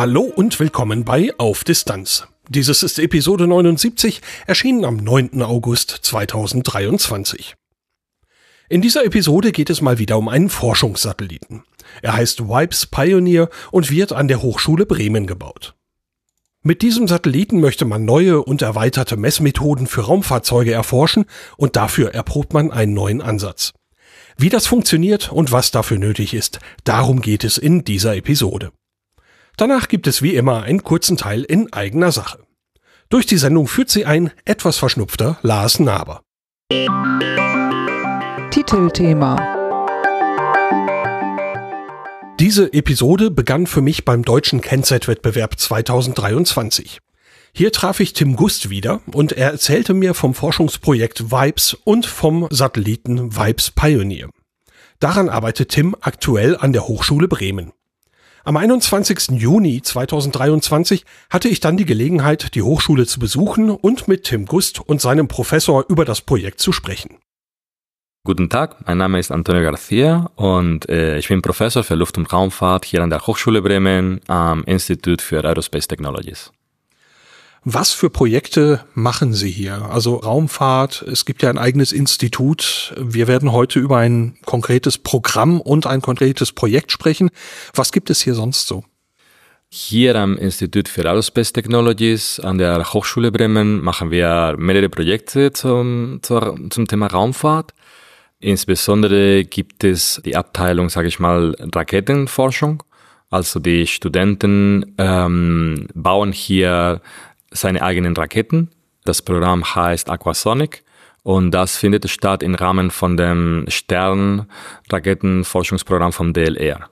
Hallo und willkommen bei Auf Distanz. Dieses ist Episode 79, erschienen am 9. August 2023. In dieser Episode geht es mal wieder um einen Forschungssatelliten. Er heißt Vipes Pioneer und wird an der Hochschule Bremen gebaut. Mit diesem Satelliten möchte man neue und erweiterte Messmethoden für Raumfahrzeuge erforschen und dafür erprobt man einen neuen Ansatz. Wie das funktioniert und was dafür nötig ist, darum geht es in dieser Episode. Danach gibt es wie immer einen kurzen Teil in eigener Sache. Durch die Sendung führt sie ein etwas verschnupfter Lars Naber. Titelthema Diese Episode begann für mich beim deutschen Kennzeitwettbewerb 2023. Hier traf ich Tim Gust wieder und er erzählte mir vom Forschungsprojekt Vibes und vom Satelliten Vibes Pioneer. Daran arbeitet Tim aktuell an der Hochschule Bremen. Am 21. Juni 2023 hatte ich dann die Gelegenheit, die Hochschule zu besuchen und mit Tim Gust und seinem Professor über das Projekt zu sprechen. Guten Tag, mein Name ist Antonio Garcia und äh, ich bin Professor für Luft- und Raumfahrt hier an der Hochschule Bremen am Institut für Aerospace Technologies. Was für Projekte machen Sie hier? Also Raumfahrt, es gibt ja ein eigenes Institut. Wir werden heute über ein konkretes Programm und ein konkretes Projekt sprechen. Was gibt es hier sonst so? Hier am Institut für Aerospace Technologies an der Hochschule Bremen machen wir mehrere Projekte zum, zum Thema Raumfahrt. Insbesondere gibt es die Abteilung, sage ich mal, Raketenforschung. Also die Studenten ähm, bauen hier seine eigenen Raketen. Das Programm heißt Aquasonic und das findet statt im Rahmen von dem Stern-Raketenforschungsprogramm vom DLR.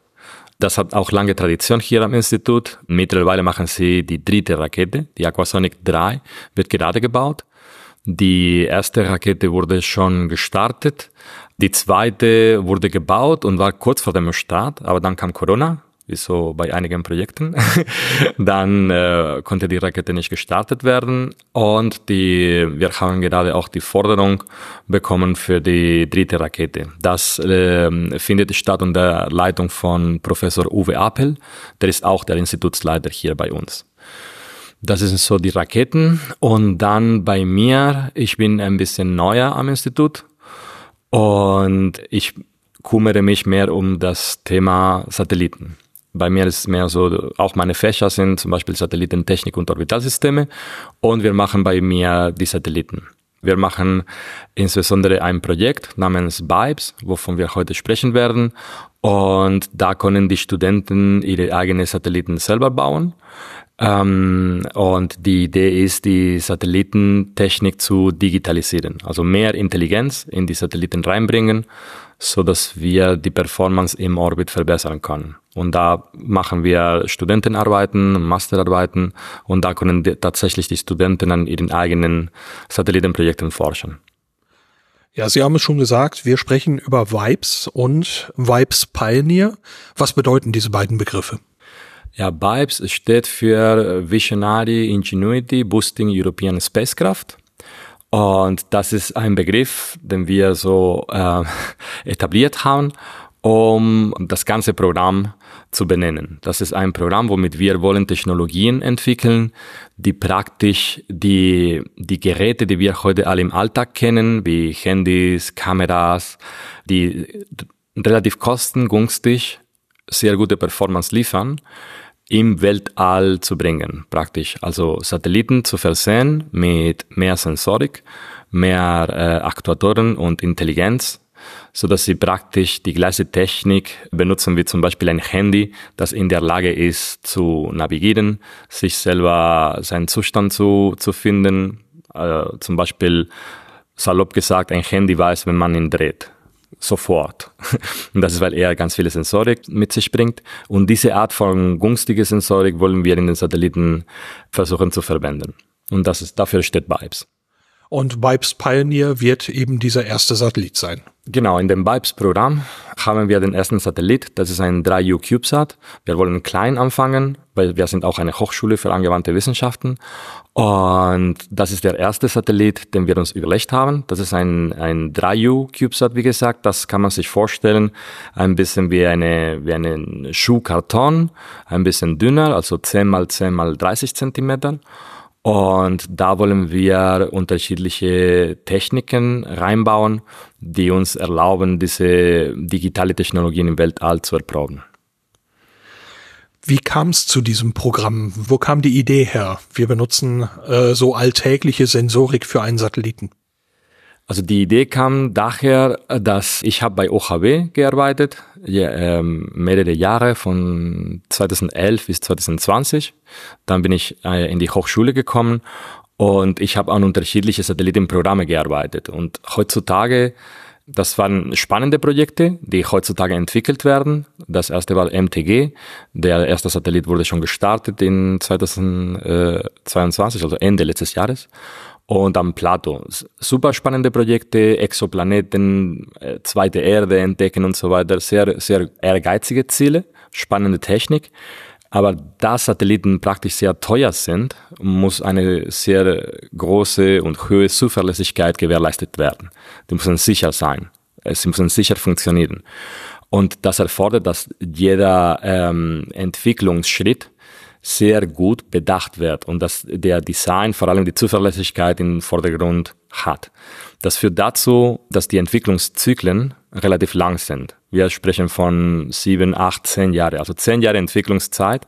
Das hat auch lange Tradition hier am Institut. Mittlerweile machen sie die dritte Rakete, die Aquasonic 3, wird gerade gebaut. Die erste Rakete wurde schon gestartet. Die zweite wurde gebaut und war kurz vor dem Start, aber dann kam Corona wie so bei einigen Projekten. Dann äh, konnte die Rakete nicht gestartet werden und die, wir haben gerade auch die Forderung bekommen für die dritte Rakete. Das äh, findet statt unter Leitung von Professor Uwe Appel, der ist auch der Institutsleiter hier bei uns. Das sind so die Raketen. Und dann bei mir, ich bin ein bisschen neuer am Institut und ich kümmere mich mehr um das Thema Satelliten. Bei mir ist es mehr so, auch meine Fächer sind zum Beispiel Satellitentechnik und Orbitalsysteme und wir machen bei mir die Satelliten. Wir machen insbesondere ein Projekt namens BIBES, wovon wir heute sprechen werden. Und da können die Studenten ihre eigenen Satelliten selber bauen. Ähm, und die Idee ist, die Satellitentechnik zu digitalisieren, also mehr Intelligenz in die Satelliten reinbringen, so dass wir die Performance im Orbit verbessern können. Und da machen wir Studentenarbeiten, Masterarbeiten und da können die, tatsächlich die Studenten an ihren eigenen Satellitenprojekten forschen. Ja, Sie haben es schon gesagt, wir sprechen über Vibes und Vibes Pioneer. Was bedeuten diese beiden Begriffe? Ja, BIBES steht für Visionary Ingenuity Boosting European Spacecraft. Und das ist ein Begriff, den wir so äh, etabliert haben, um das ganze Programm zu benennen. Das ist ein Programm, womit wir wollen Technologien entwickeln, die praktisch die, die Geräte, die wir heute alle im Alltag kennen, wie Handys, Kameras, die relativ kostengünstig sehr gute Performance liefern, im Weltall zu bringen, praktisch. Also Satelliten zu versehen mit mehr Sensorik, mehr äh, Aktuatoren und Intelligenz, so dass sie praktisch die gleiche Technik benutzen wie zum Beispiel ein Handy, das in der Lage ist zu navigieren, sich selber seinen Zustand zu, zu finden. Äh, zum Beispiel salopp gesagt, ein Handy weiß, wenn man ihn dreht. Sofort. Und das ist, weil er ganz viele Sensorik mit sich bringt. Und diese Art von günstige Sensorik wollen wir in den Satelliten versuchen zu verwenden. Und das ist, dafür steht BIPES. Und BIPES Pioneer wird eben dieser erste Satellit sein. Genau, in dem BIPES-Programm haben wir den ersten Satellit. Das ist ein 3U CubeSat. Wir wollen klein anfangen, weil wir sind auch eine Hochschule für angewandte Wissenschaften. Und das ist der erste Satellit, den wir uns überlegt haben. Das ist ein, ein 3U CubeSat, wie gesagt. Das kann man sich vorstellen, ein bisschen wie eine, wie einen Schuhkarton, ein bisschen dünner, also 10 mal 10 mal 30 Zentimeter. Und da wollen wir unterschiedliche Techniken reinbauen, die uns erlauben, diese digitale Technologien im Weltall zu erproben. Wie kam es zu diesem Programm? Wo kam die Idee her? Wir benutzen äh, so alltägliche Sensorik für einen Satelliten. Also die Idee kam daher, dass ich habe bei OHW gearbeitet, ja, ähm, mehrere Jahre von 2011 bis 2020. Dann bin ich äh, in die Hochschule gekommen und ich habe an unterschiedliche Satellitenprogramme gearbeitet. Und heutzutage, das waren spannende Projekte, die heutzutage entwickelt werden. Das erste war MTG. Der erste Satellit wurde schon gestartet in 2022, also Ende letztes Jahres und am Plato. Super spannende Projekte, Exoplaneten, äh, zweite Erde entdecken und so weiter. Sehr, sehr ehrgeizige Ziele, spannende Technik. Aber da Satelliten praktisch sehr teuer sind, muss eine sehr große und hohe Zuverlässigkeit gewährleistet werden. Die müssen sicher sein. Sie müssen sicher funktionieren. Und das erfordert, dass jeder ähm, Entwicklungsschritt sehr gut bedacht wird und dass der Design vor allem die Zuverlässigkeit im Vordergrund hat. Das führt dazu, dass die Entwicklungszyklen relativ lang sind. Wir sprechen von sieben, acht, zehn Jahre, also zehn Jahre Entwicklungszeit.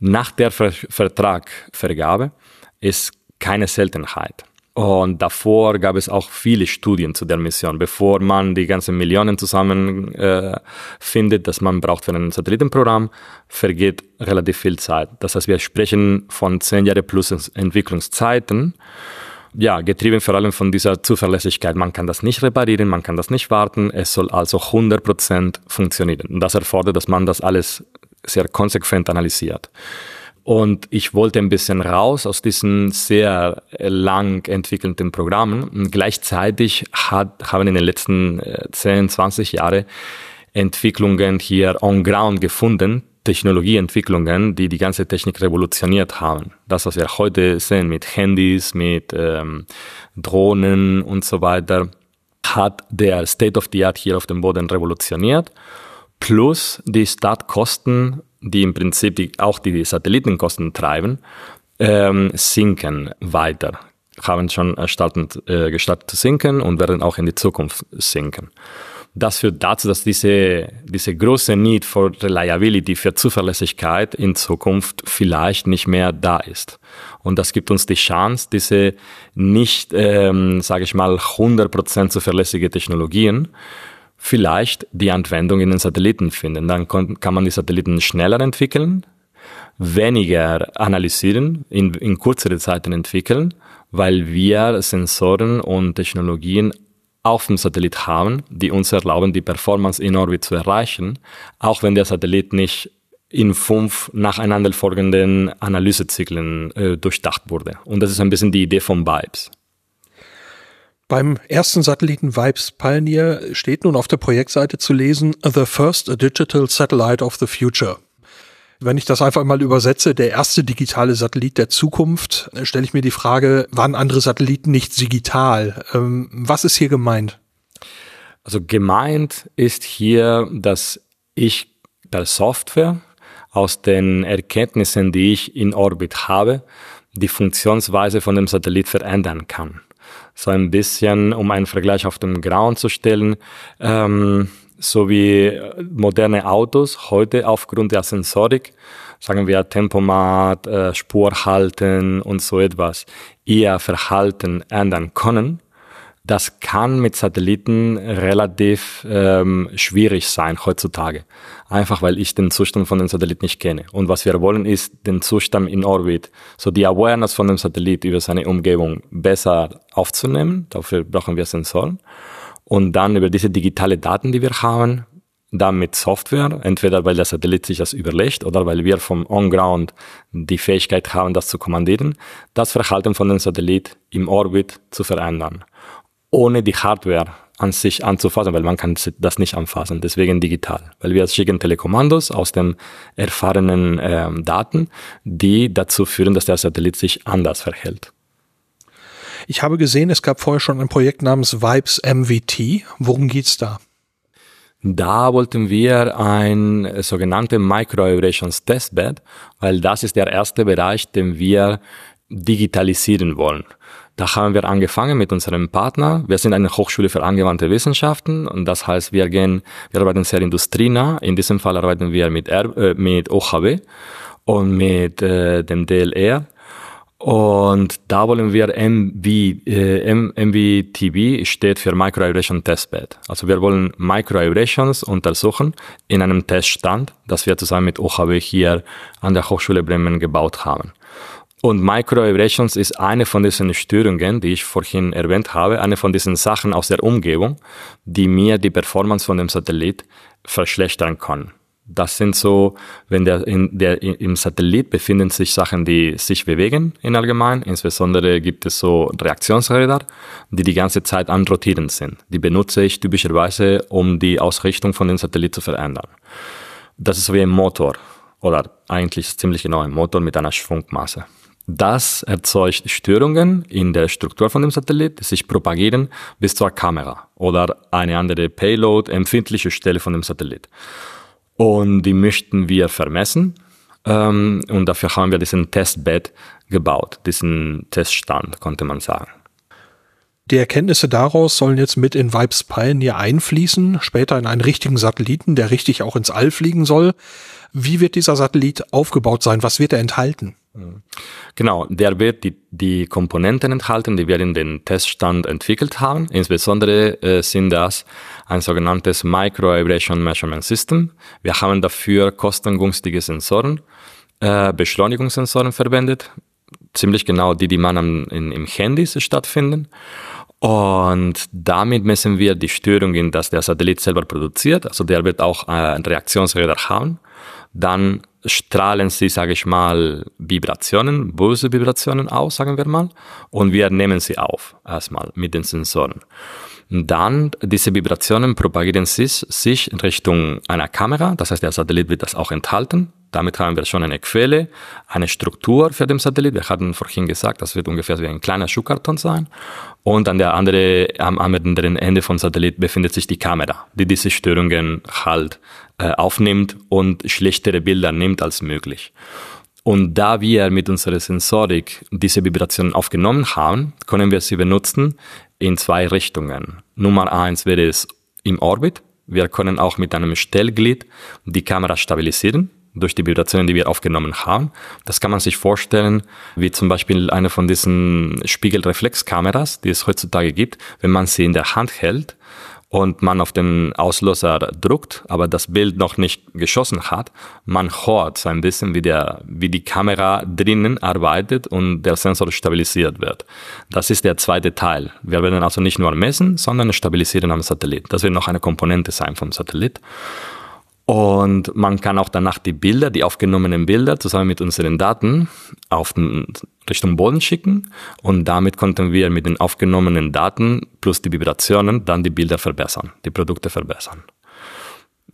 Nach der Ver Vertragvergabe ist keine Seltenheit. Und davor gab es auch viele Studien zu der Mission, bevor man die ganzen Millionen zusammen äh, findet, dass man braucht für ein Satellitenprogramm, vergeht relativ viel Zeit. Das heißt, wir sprechen von zehn Jahre plus Entwicklungszeiten. Ja, getrieben vor allem von dieser Zuverlässigkeit. Man kann das nicht reparieren, man kann das nicht warten. Es soll also 100% funktionieren. Und das erfordert, dass man das alles sehr konsequent analysiert. Und ich wollte ein bisschen raus aus diesen sehr lang entwickelten Programmen. Und gleichzeitig hat, haben in den letzten 10, äh, 20 Jahren Entwicklungen hier on ground gefunden, Technologieentwicklungen, die die ganze Technik revolutioniert haben. Das, was wir heute sehen mit Handys, mit ähm, Drohnen und so weiter, hat der State of the Art hier auf dem Boden revolutioniert. Plus die Startkosten die im Prinzip die, auch die Satellitenkosten treiben, ähm, sinken weiter. Haben schon gestartet, äh, gestartet zu sinken und werden auch in die Zukunft sinken. Das führt dazu, dass diese, diese große Need for Reliability, für Zuverlässigkeit in Zukunft vielleicht nicht mehr da ist. Und das gibt uns die Chance, diese nicht, ähm, sage ich mal, 100% zuverlässige Technologien vielleicht die Anwendung in den Satelliten finden. Dann kann man die Satelliten schneller entwickeln, weniger analysieren, in, in kürzere Zeiten entwickeln, weil wir Sensoren und Technologien auf dem Satellit haben, die uns erlauben, die Performance in Orbit zu erreichen, auch wenn der Satellit nicht in fünf nacheinander folgenden Analysezyklen äh, durchdacht wurde. Und das ist ein bisschen die Idee von Vibes. Beim ersten Satelliten Vibes Pioneer steht nun auf der Projektseite zu lesen The First Digital Satellite of the Future. Wenn ich das einfach mal übersetze, der erste digitale Satellit der Zukunft, stelle ich mir die Frage, waren andere Satelliten nicht digital? Ähm, was ist hier gemeint? Also gemeint ist hier, dass ich per Software aus den Erkenntnissen, die ich in Orbit habe, die Funktionsweise von dem Satellit verändern kann so ein bisschen, um einen Vergleich auf dem Ground zu stellen, ähm, so wie moderne Autos heute aufgrund der Sensorik, sagen wir Tempomat, äh, Spurhalten und so etwas, ihr Verhalten ändern können, das kann mit Satelliten relativ ähm, schwierig sein heutzutage. Einfach weil ich den Zustand von dem Satellit nicht kenne. Und was wir wollen, ist den Zustand in Orbit, so die Awareness von dem Satellit über seine Umgebung besser aufzunehmen. Dafür brauchen wir Sensoren. Und dann über diese digitale Daten, die wir haben, dann mit Software, entweder weil der Satellit sich das überlegt oder weil wir vom On-Ground die Fähigkeit haben, das zu kommandieren, das Verhalten von dem Satellit im Orbit zu verändern, ohne die Hardware an sich anzufassen, weil man kann das nicht anfassen, deswegen digital, weil wir schicken Telekommandos aus den erfahrenen äh, Daten, die dazu führen, dass der Satellit sich anders verhält. Ich habe gesehen, es gab vorher schon ein Projekt namens Vibes MVT. Worum geht's da? Da wollten wir ein sogenanntes Micro-Vibrations Testbed, weil das ist der erste Bereich, den wir digitalisieren wollen. Da haben wir angefangen mit unserem Partner. Wir sind eine Hochschule für angewandte Wissenschaften und das heißt, wir gehen, wir arbeiten sehr industrienah. In diesem Fall arbeiten wir mit, R, äh, mit OHB und mit äh, dem DLR und da wollen wir MV, äh, MVTB steht für Microaeration Testbed. Also wir wollen Microaerations untersuchen in einem Teststand, das wir zusammen mit OHB hier an der Hochschule Bremen gebaut haben. Und Microaerations ist eine von diesen Störungen, die ich vorhin erwähnt habe, eine von diesen Sachen aus der Umgebung, die mir die Performance von dem Satellit verschlechtern können. Das sind so, wenn der, in der im Satellit befinden sich Sachen, die sich bewegen in allgemein. Insbesondere gibt es so Reaktionsräder, die die ganze Zeit anrotieren sind. Die benutze ich typischerweise, um die Ausrichtung von dem Satellit zu verändern. Das ist wie ein Motor oder eigentlich ziemlich genau ein Motor mit einer Schwungmasse. Das erzeugt Störungen in der Struktur von dem Satellit, die sich propagieren bis zur Kamera oder eine andere Payload, empfindliche Stelle von dem Satellit. Und die möchten wir vermessen. Ähm, und dafür haben wir diesen Testbed gebaut, diesen Teststand, konnte man sagen. Die Erkenntnisse daraus sollen jetzt mit in Vibes Pioneer einfließen, später in einen richtigen Satelliten, der richtig auch ins All fliegen soll. Wie wird dieser Satellit aufgebaut sein? Was wird er enthalten? Genau, der wird die, die Komponenten enthalten, die wir in den Teststand entwickelt haben. Insbesondere äh, sind das ein sogenanntes Micro Vibration Measurement System. Wir haben dafür kostengünstige Sensoren, äh, Beschleunigungssensoren verwendet, ziemlich genau die, die man am, in, im Handys stattfinden. Und damit messen wir die Störungen, die der Satellit selber produziert. Also der wird auch äh, Reaktionsräder haben. Dann strahlen sie, sage ich mal, Vibrationen, böse Vibrationen aus, sagen wir mal, und wir nehmen sie auf, erstmal mit den Sensoren. Dann, diese Vibrationen propagieren sich, sich in Richtung einer Kamera, das heißt, der Satellit wird das auch enthalten. Damit haben wir schon eine Quelle, eine Struktur für den Satellit. Wir hatten vorhin gesagt, das wird ungefähr wie ein kleiner Schuhkarton sein. Und an der andere, am anderen Ende vom Satellit befindet sich die Kamera, die diese Störungen halt aufnimmt und schlechtere Bilder nimmt als möglich. Und da wir mit unserer Sensorik diese Vibrationen aufgenommen haben, können wir sie benutzen in zwei Richtungen. Nummer eins wäre es im Orbit. Wir können auch mit einem Stellglied die Kamera stabilisieren durch die Vibrationen, die wir aufgenommen haben. Das kann man sich vorstellen, wie zum Beispiel eine von diesen Spiegelreflexkameras, die es heutzutage gibt. Wenn man sie in der Hand hält, und man auf den Auslöser druckt, aber das Bild noch nicht geschossen hat, man hört so ein bisschen, wie, der, wie die Kamera drinnen arbeitet und der Sensor stabilisiert wird. Das ist der zweite Teil. Wir werden also nicht nur messen, sondern stabilisieren am Satellit. Das wird noch eine Komponente sein vom Satellit. Und man kann auch danach die Bilder, die aufgenommenen Bilder zusammen mit unseren Daten auf den Richtung Boden schicken und damit konnten wir mit den aufgenommenen Daten plus die Vibrationen dann die Bilder verbessern, die Produkte verbessern.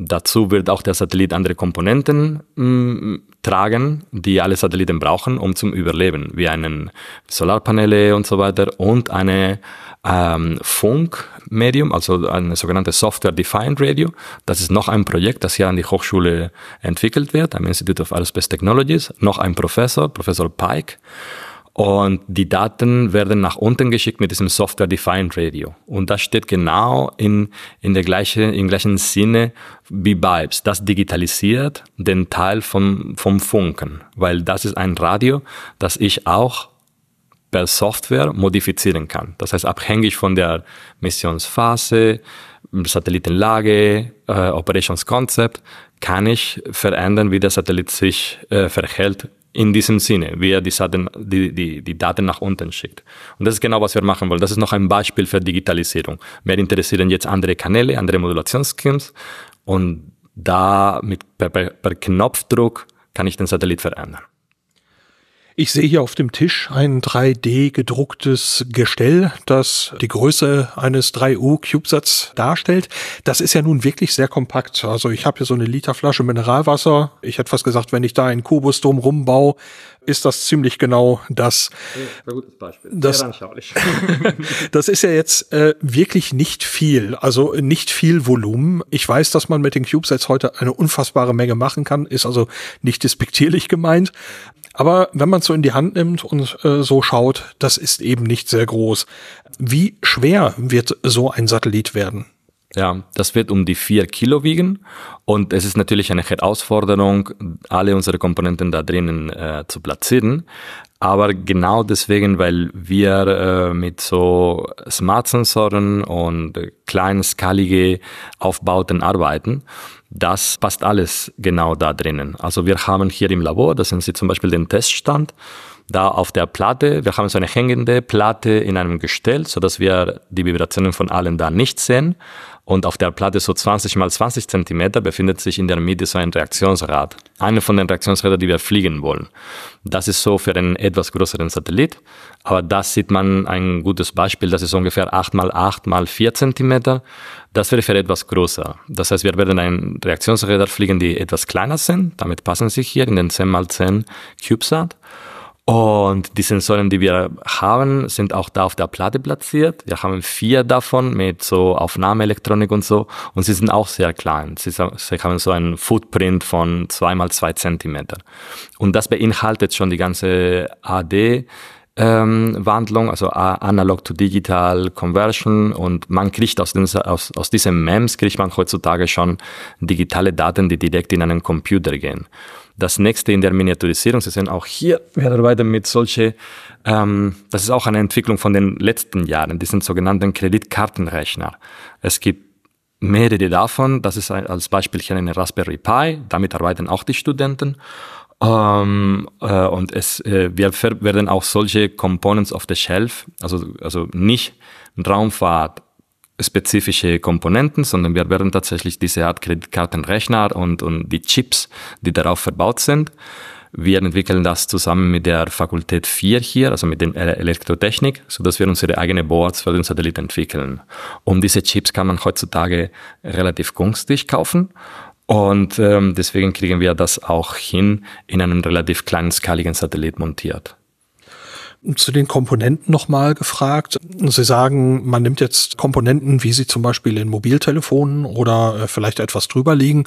Dazu wird auch der Satellit andere Komponenten mh, mm, tragen, die alle Satelliten brauchen, um zum Überleben, wie einen Solarpaneele und so weiter und eine ähm, Funkmedium, also eine sogenannte Software-Defined Radio. Das ist noch ein Projekt, das hier an die Hochschule entwickelt wird, am Institute of Aerospace Technologies. Noch ein Professor, Professor Pike. Und die Daten werden nach unten geschickt mit diesem Software-Defined Radio. Und das steht genau in, in der gleichen, im gleichen Sinne wie Bibes. Das digitalisiert den Teil vom, vom Funken, weil das ist ein Radio, das ich auch per Software modifizieren kann. Das heißt, abhängig von der Missionsphase, Satellitenlage, äh, Operations Concept, kann ich verändern, wie der Satellit sich äh, verhält in diesem Sinne, wie er die Daten, die, die, die Daten nach unten schickt. Und das ist genau, was wir machen wollen. Das ist noch ein Beispiel für Digitalisierung. Mehr interessieren jetzt andere Kanäle, andere Modulationsschemes und da mit per, per Knopfdruck kann ich den Satellit verändern. Ich sehe hier auf dem Tisch ein 3D gedrucktes Gestell, das die Größe eines 3U CubeSats darstellt. Das ist ja nun wirklich sehr kompakt. Also ich habe hier so eine Literflasche Mineralwasser. Ich hätte fast gesagt, wenn ich da einen Kubus drum rumbaue, ist das ziemlich genau das. Ja, gutes Beispiel. Das, das ist ja jetzt äh, wirklich nicht viel, also nicht viel Volumen. Ich weiß, dass man mit den CubeSats heute eine unfassbare Menge machen kann, ist also nicht despektierlich gemeint. Aber wenn man es so in die Hand nimmt und äh, so schaut, das ist eben nicht sehr groß. Wie schwer wird so ein Satellit werden? Ja, das wird um die vier Kilo wiegen und es ist natürlich eine Herausforderung, alle unsere Komponenten da drinnen äh, zu platzieren. Aber genau deswegen, weil wir äh, mit so Smart-Sensoren und kleinskalige Aufbauten arbeiten, das passt alles genau da drinnen. Also wir haben hier im Labor, das sind Sie zum Beispiel den Teststand, da auf der Platte, wir haben so eine hängende Platte in einem Gestell, so dass wir die Vibrationen von allen da nicht sehen. Und auf der Platte so 20 mal 20 Zentimeter befindet sich in der Mitte so ein Reaktionsrad. Eine von den Reaktionsrädern, die wir fliegen wollen. Das ist so für einen etwas größeren Satellit. Aber da sieht man ein gutes Beispiel. Das ist ungefähr 8 mal 8 mal 4 Zentimeter. Das wäre für etwas größer. Das heißt, wir werden ein Reaktionsräder fliegen, die etwas kleiner sind. Damit passen sie hier in den 10 mal 10 CubeSat. Und die Sensoren, die wir haben, sind auch da auf der Platte platziert. Wir haben vier davon mit so Aufnahmeelektronik und so. Und sie sind auch sehr klein. Sie, sie haben so einen Footprint von zwei mal zwei Zentimeter. Und das beinhaltet schon die ganze AD. Ähm, Wandlung, also Analog to Digital Conversion und man kriegt aus, den, aus, aus diesen MEMS kriegt man heutzutage schon digitale Daten, die direkt in einen Computer gehen. Das nächste in der Miniaturisierung, Sie sehen auch hier, wir arbeiten mit solche, ähm, das ist auch eine Entwicklung von den letzten Jahren, die sind sogenannten Kreditkartenrechner. Es gibt mehrere davon, das ist als Beispiel hier eine Raspberry Pi, damit arbeiten auch die Studenten. Ähm, äh, und es, äh, wir werden auch solche Components of the Shelf, also, also nicht Raumfahrt, spezifische Komponenten, sondern wir werden tatsächlich diese Art Kreditkartenrechner und, und die Chips, die darauf verbaut sind. Wir entwickeln das zusammen mit der Fakultät 4 hier, also mit der Elektrotechnik, so dass wir unsere eigene Boards für den Satelliten entwickeln. Und diese Chips kann man heutzutage relativ günstig kaufen. Und ähm, deswegen kriegen wir das auch hin, in einem relativ kleinen skaligen Satellit montiert zu den Komponenten nochmal gefragt. Sie sagen, man nimmt jetzt Komponenten, wie sie zum Beispiel in Mobiltelefonen oder äh, vielleicht etwas drüber liegen.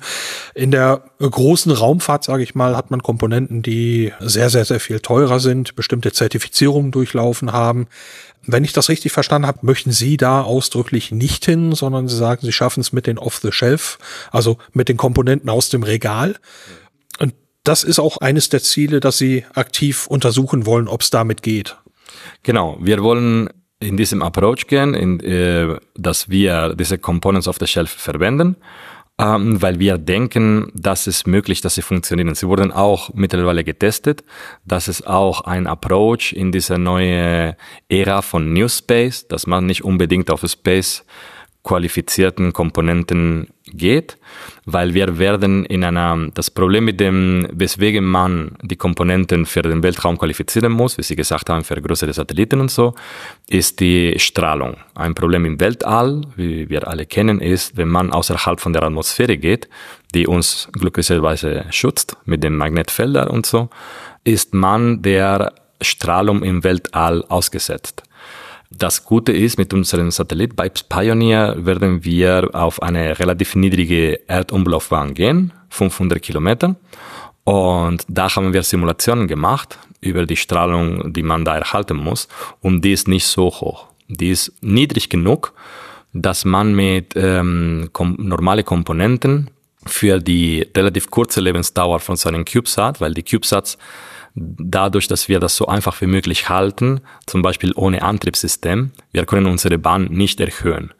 In der großen Raumfahrt, sage ich mal, hat man Komponenten, die sehr, sehr, sehr viel teurer sind, bestimmte Zertifizierungen durchlaufen haben. Wenn ich das richtig verstanden habe, möchten Sie da ausdrücklich nicht hin, sondern Sie sagen, Sie schaffen es mit den Off-the-Shelf, also mit den Komponenten aus dem Regal das ist auch eines der Ziele, dass Sie aktiv untersuchen wollen, ob es damit geht. Genau, wir wollen in diesem Approach gehen, in, äh, dass wir diese Components auf der Shelf verwenden, ähm, weil wir denken, dass es möglich, dass sie funktionieren. Sie wurden auch mittlerweile getestet. Das ist auch ein Approach in dieser neue Ära von New Space, dass man nicht unbedingt auf Space qualifizierten Komponenten geht, weil wir werden in einer, das Problem mit dem, weswegen man die Komponenten für den Weltraum qualifizieren muss, wie Sie gesagt haben, für größere Satelliten und so, ist die Strahlung. Ein Problem im Weltall, wie wir alle kennen, ist, wenn man außerhalb von der Atmosphäre geht, die uns glücklicherweise schützt mit den Magnetfeldern und so, ist man der Strahlung im Weltall ausgesetzt. Das Gute ist, mit unserem Satellit bei Pioneer werden wir auf eine relativ niedrige Erdumlaufbahn gehen, 500 Kilometer. Und da haben wir Simulationen gemacht über die Strahlung, die man da erhalten muss. Und die ist nicht so hoch. Die ist niedrig genug, dass man mit ähm, kom normale Komponenten für die relativ kurze Lebensdauer von so einem CubeSat, weil die CubeSats dadurch, dass wir das so einfach wie möglich halten, zum Beispiel ohne Antriebssystem, wir können unsere Bahn nicht erhöhen.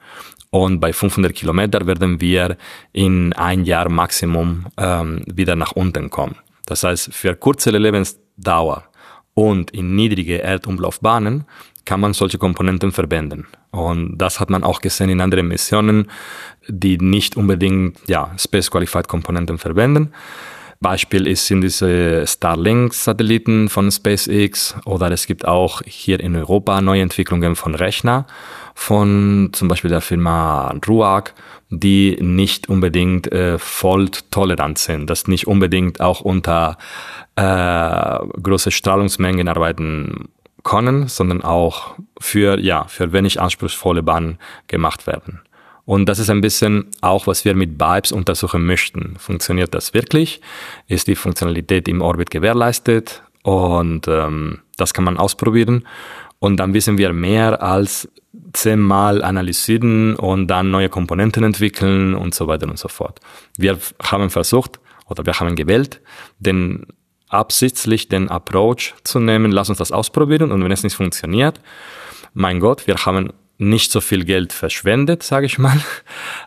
Und bei 500 Kilometer werden wir in ein Jahr Maximum ähm, wieder nach unten kommen. Das heißt, für kurze Lebens Dauer und in niedrige Erdumlaufbahnen kann man solche Komponenten verwenden. Und das hat man auch gesehen in anderen Missionen, die nicht unbedingt ja, Space Qualified Komponenten verwenden. Beispiel ist, sind diese Starlink-Satelliten von SpaceX oder es gibt auch hier in Europa neue Entwicklungen von Rechner von zum Beispiel der Firma RUAG, die nicht unbedingt äh, fault-tolerant sind, das nicht unbedingt auch unter äh, große Strahlungsmengen arbeiten können, sondern auch für, ja, für wenig anspruchsvolle Bahnen gemacht werden. Und das ist ein bisschen auch, was wir mit BIBES untersuchen möchten. Funktioniert das wirklich? Ist die Funktionalität im Orbit gewährleistet? Und ähm, das kann man ausprobieren. Und dann wissen wir mehr als zehnmal analysieren und dann neue Komponenten entwickeln und so weiter und so fort. Wir haben versucht oder wir haben gewählt, den absichtlich den Approach zu nehmen, lass uns das ausprobieren und wenn es nicht funktioniert, mein Gott, wir haben nicht so viel Geld verschwendet, sage ich mal.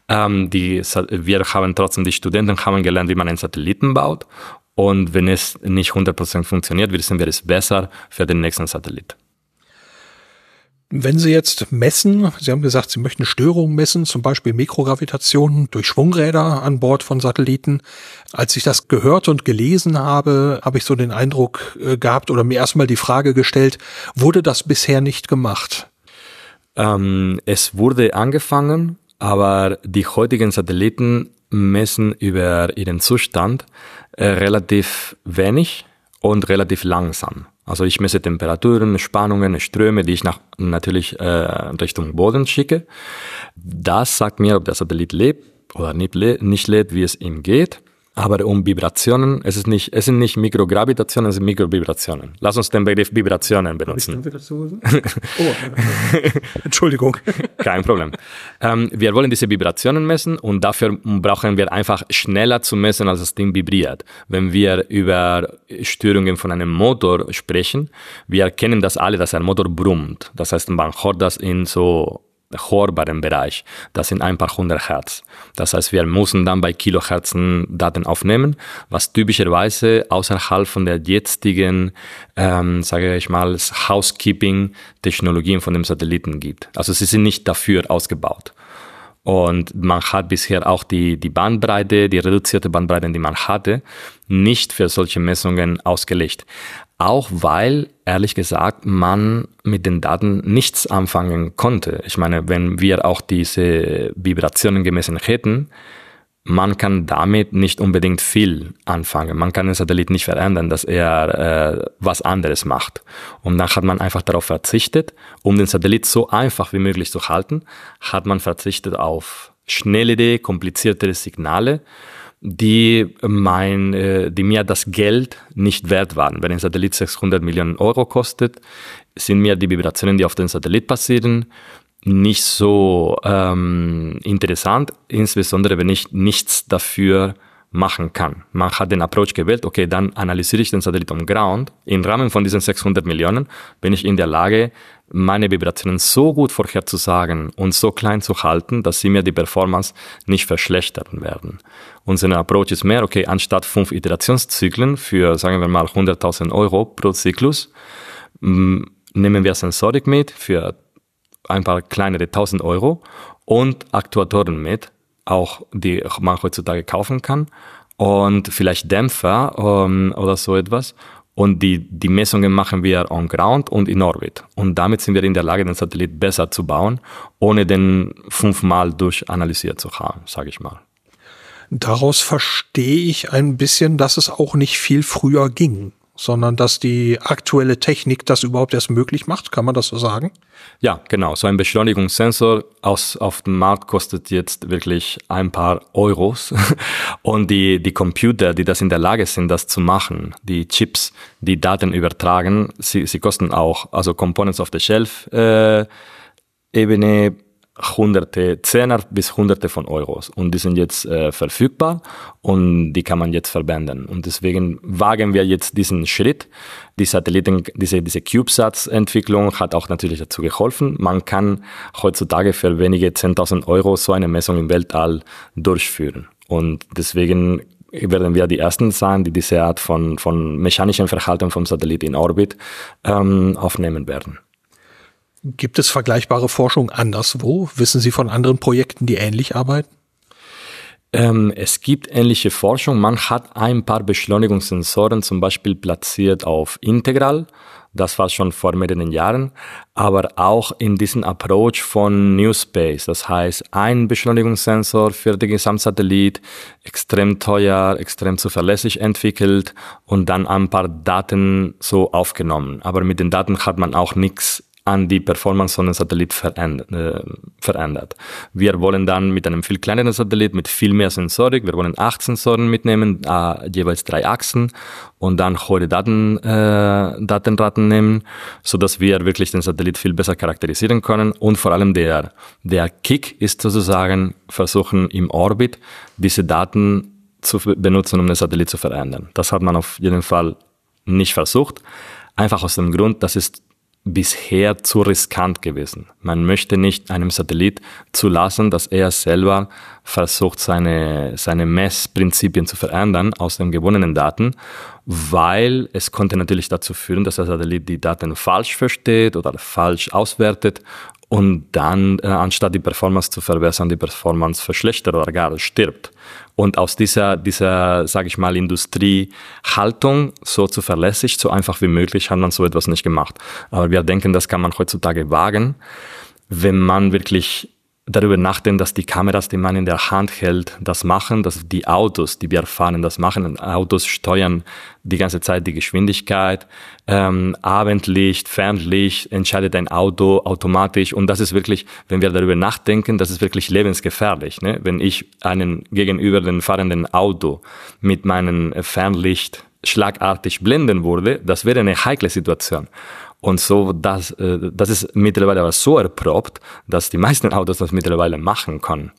Ähm, die, wir haben trotzdem, die Studenten haben gelernt, wie man einen Satelliten baut. Und wenn es nicht 100% funktioniert, wissen wir es besser für den nächsten Satellit. Wenn Sie jetzt messen, Sie haben gesagt, Sie möchten Störungen messen, zum Beispiel Mikrogravitation durch Schwungräder an Bord von Satelliten. Als ich das gehört und gelesen habe, habe ich so den Eindruck äh, gehabt oder mir erstmal die Frage gestellt, wurde das bisher nicht gemacht? Ähm, es wurde angefangen, aber die heutigen Satelliten messen über ihren Zustand äh, relativ wenig und relativ langsam. Also ich messe Temperaturen, Spannungen, Ströme, die ich nach, natürlich äh, Richtung Boden schicke. Das sagt mir, ob der Satellit lebt oder nicht, nicht lebt, wie es ihm geht. Aber um Vibrationen, es ist nicht, es sind nicht Mikrogravitationen, es sind Mikrovibrationen. Lass uns den Begriff Vibrationen benutzen. oh, Entschuldigung. Kein Problem. Ähm, wir wollen diese Vibrationen messen und dafür brauchen wir einfach schneller zu messen, als das Ding vibriert. Wenn wir über Störungen von einem Motor sprechen, wir kennen das alle, dass ein Motor brummt. Das heißt, man hört das in so hörbaren Bereich. Das sind ein paar hundert Hertz. Das heißt, wir müssen dann bei Kilohertzen Daten aufnehmen, was typischerweise außerhalb von der jetzigen, ähm, sage ich mal, Housekeeping-Technologien von dem Satelliten gibt. Also sie sind nicht dafür ausgebaut. Und man hat bisher auch die, die Bandbreite, die reduzierte Bandbreite, die man hatte, nicht für solche Messungen ausgelegt. Auch weil, ehrlich gesagt, man mit den Daten nichts anfangen konnte. Ich meine, wenn wir auch diese Vibrationen gemessen hätten, man kann damit nicht unbedingt viel anfangen. Man kann den Satellit nicht verändern, dass er äh, was anderes macht. Und dann hat man einfach darauf verzichtet, um den Satellit so einfach wie möglich zu halten, hat man verzichtet auf schnellere, kompliziertere Signale die, mein, äh, die mir das Geld nicht wert waren. Wenn ein Satellit 600 Millionen Euro kostet, sind mir die Vibrationen, die auf dem Satellit passieren, nicht so ähm, interessant, insbesondere wenn ich nichts dafür machen kann. Man hat den Approach gewählt, okay, dann analysiere ich den Satellit am Ground. Im Rahmen von diesen 600 Millionen bin ich in der Lage, meine Vibrationen so gut vorherzusagen und so klein zu halten, dass sie mir die Performance nicht verschlechtern werden. Unser Approach ist mehr, okay, anstatt fünf Iterationszyklen für, sagen wir mal, 100.000 Euro pro Zyklus, nehmen wir Sensorik mit für ein paar kleinere 1000 Euro und Aktuatoren mit, auch die man heutzutage kaufen kann und vielleicht Dämpfer ähm, oder so etwas. Und die, die Messungen machen wir on ground und in Orbit. Und damit sind wir in der Lage, den Satellit besser zu bauen, ohne den fünfmal durchanalysiert zu haben, sage ich mal. Daraus verstehe ich ein bisschen, dass es auch nicht viel früher ging sondern dass die aktuelle Technik das überhaupt erst möglich macht. Kann man das so sagen? Ja, genau. So ein Beschleunigungssensor aus, auf dem Markt kostet jetzt wirklich ein paar Euros. Und die, die Computer, die das in der Lage sind, das zu machen, die Chips, die Daten übertragen, sie, sie kosten auch, also Components of the Shelf äh, Ebene hunderte, Zehner bis hunderte von Euros. Und die sind jetzt äh, verfügbar und die kann man jetzt verwenden. Und deswegen wagen wir jetzt diesen Schritt. Die Satelliten, diese, diese CubeSats-Entwicklung hat auch natürlich dazu geholfen. Man kann heutzutage für wenige 10.000 Euro so eine Messung im Weltall durchführen. Und deswegen werden wir die Ersten sein, die diese Art von, von mechanischen Verhalten vom Satellit in Orbit ähm, aufnehmen werden. Gibt es vergleichbare Forschung anderswo? Wissen Sie von anderen Projekten, die ähnlich arbeiten? Ähm, es gibt ähnliche Forschung. Man hat ein paar Beschleunigungssensoren zum Beispiel platziert auf Integral. Das war schon vor mehreren Jahren. Aber auch in diesem Approach von New Space. Das heißt, ein Beschleunigungssensor für den Gesamtsatellit, extrem teuer, extrem zuverlässig entwickelt und dann ein paar Daten so aufgenommen. Aber mit den Daten hat man auch nichts an die Performance von einem Satellit äh, verändert. Wir wollen dann mit einem viel kleineren Satellit mit viel mehr Sensorik, wir wollen acht Sensoren mitnehmen, äh, jeweils drei Achsen und dann hohe Daten, äh, Datenraten nehmen, so dass wir wirklich den Satellit viel besser charakterisieren können und vor allem der, der Kick ist sozusagen versuchen im Orbit diese Daten zu benutzen, um den Satellit zu verändern. Das hat man auf jeden Fall nicht versucht. Einfach aus dem Grund, dass es bisher zu riskant gewesen. Man möchte nicht einem Satellit zulassen, dass er selber versucht, seine, seine Messprinzipien zu verändern aus den gewonnenen Daten, weil es konnte natürlich dazu führen, dass der Satellit die Daten falsch versteht oder falsch auswertet und dann, äh, anstatt die Performance zu verbessern, die Performance verschlechtert oder gar stirbt. Und aus dieser, dieser, sage ich mal, Industriehaltung so zuverlässig, so einfach wie möglich, hat man so etwas nicht gemacht. Aber wir denken, das kann man heutzutage wagen, wenn man wirklich darüber nachdenken, dass die Kameras, die man in der Hand hält, das machen, dass die Autos, die wir fahren, das machen. Autos steuern die ganze Zeit die Geschwindigkeit, ähm, Abendlicht, Fernlicht, entscheidet ein Auto automatisch. Und das ist wirklich, wenn wir darüber nachdenken, das ist wirklich lebensgefährlich. Ne? Wenn ich einen gegenüber den fahrenden Auto mit meinem Fernlicht schlagartig blenden würde, das wäre eine heikle Situation. Und so, das, äh, das ist mittlerweile aber so erprobt, dass die meisten Autos das mittlerweile machen können.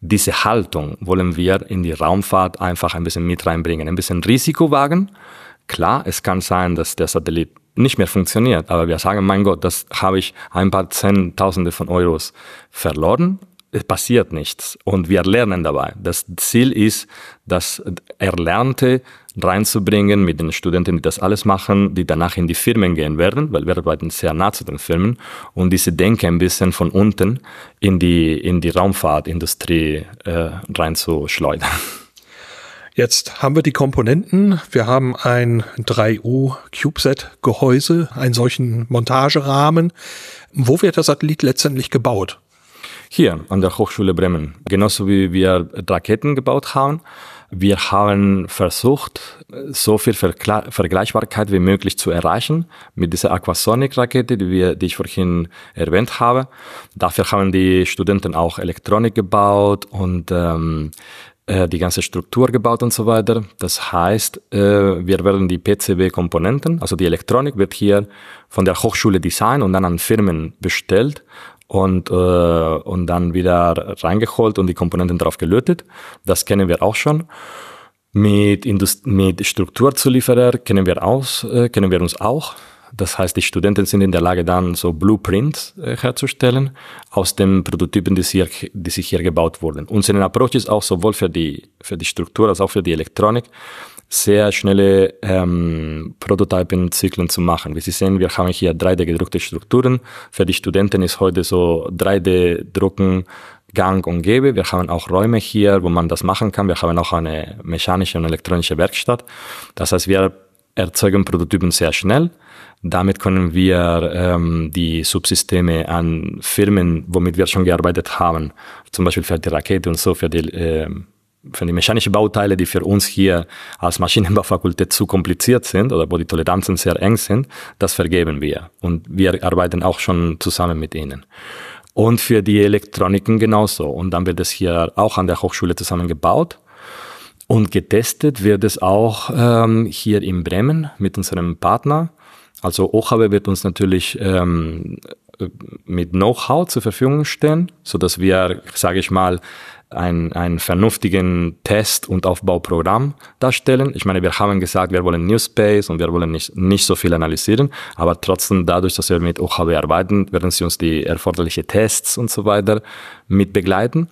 Diese Haltung wollen wir in die Raumfahrt einfach ein bisschen mit reinbringen, ein bisschen Risiko wagen. Klar, es kann sein, dass der Satellit nicht mehr funktioniert, aber wir sagen, mein Gott, das habe ich ein paar Zehntausende von Euros verloren. Es passiert nichts und wir lernen dabei. Das Ziel ist, das Erlernte reinzubringen mit den Studenten, die das alles machen, die danach in die Firmen gehen werden, weil wir arbeiten sehr nah zu den Firmen und diese Denke ein bisschen von unten in die, in die Raumfahrtindustrie äh, reinzuschleudern. Jetzt haben wir die Komponenten. Wir haben ein 3U CubeSat Gehäuse, einen solchen Montagerahmen. Wo wird der Satellit letztendlich gebaut? Hier an der Hochschule Bremen. Genauso wie wir Raketen gebaut haben wir haben versucht, so viel Vergleichbarkeit wie möglich zu erreichen mit dieser Aquasonic-Rakete, die, wir, die ich vorhin erwähnt habe. Dafür haben die Studenten auch Elektronik gebaut und ähm, äh, die ganze Struktur gebaut und so weiter. Das heißt, äh, wir werden die PCB-Komponenten, also die Elektronik wird hier von der Hochschule Design und dann an Firmen bestellt und, äh, und dann wieder reingeholt und die Komponenten drauf gelötet. Das kennen wir auch schon. Mit, Indust mit Strukturzulieferer kennen wir, aus, äh, kennen wir uns auch. Das heißt, die Studenten sind in der Lage, dann so Blueprints äh, herzustellen aus den Prototypen, die, hier, die sich hier gebaut wurden. Unser Approach ist auch sowohl für die, für die Struktur als auch für die Elektronik sehr schnelle ähm, Prototypen-Zyklen zu machen. Wie Sie sehen, wir haben hier 3D-gedruckte Strukturen. Für die Studenten ist heute so 3D-Drucken gang und gäbe. Wir haben auch Räume hier, wo man das machen kann. Wir haben auch eine mechanische und elektronische Werkstatt. Das heißt, wir erzeugen Prototypen sehr schnell. Damit können wir ähm, die Subsysteme an Firmen, womit wir schon gearbeitet haben, zum Beispiel für die Rakete und so, für die äh, für die mechanischen Bauteile, die für uns hier als Maschinenbaufakultät zu kompliziert sind oder wo die Toleranzen sehr eng sind, das vergeben wir. Und wir arbeiten auch schon zusammen mit ihnen. Und für die Elektroniken genauso. Und dann wird es hier auch an der Hochschule zusammengebaut. Und getestet wird es auch ähm, hier in Bremen mit unserem Partner. Also OHB wird uns natürlich ähm, mit Know-how zur Verfügung stellen, so dass wir, sage ich mal, ein, einen vernünftigen Test- und Aufbauprogramm darstellen. Ich meine, wir haben gesagt, wir wollen New Space und wir wollen nicht, nicht so viel analysieren, aber trotzdem dadurch, dass wir mit OHB arbeiten, werden sie uns die erforderlichen Tests und so weiter mit begleiten.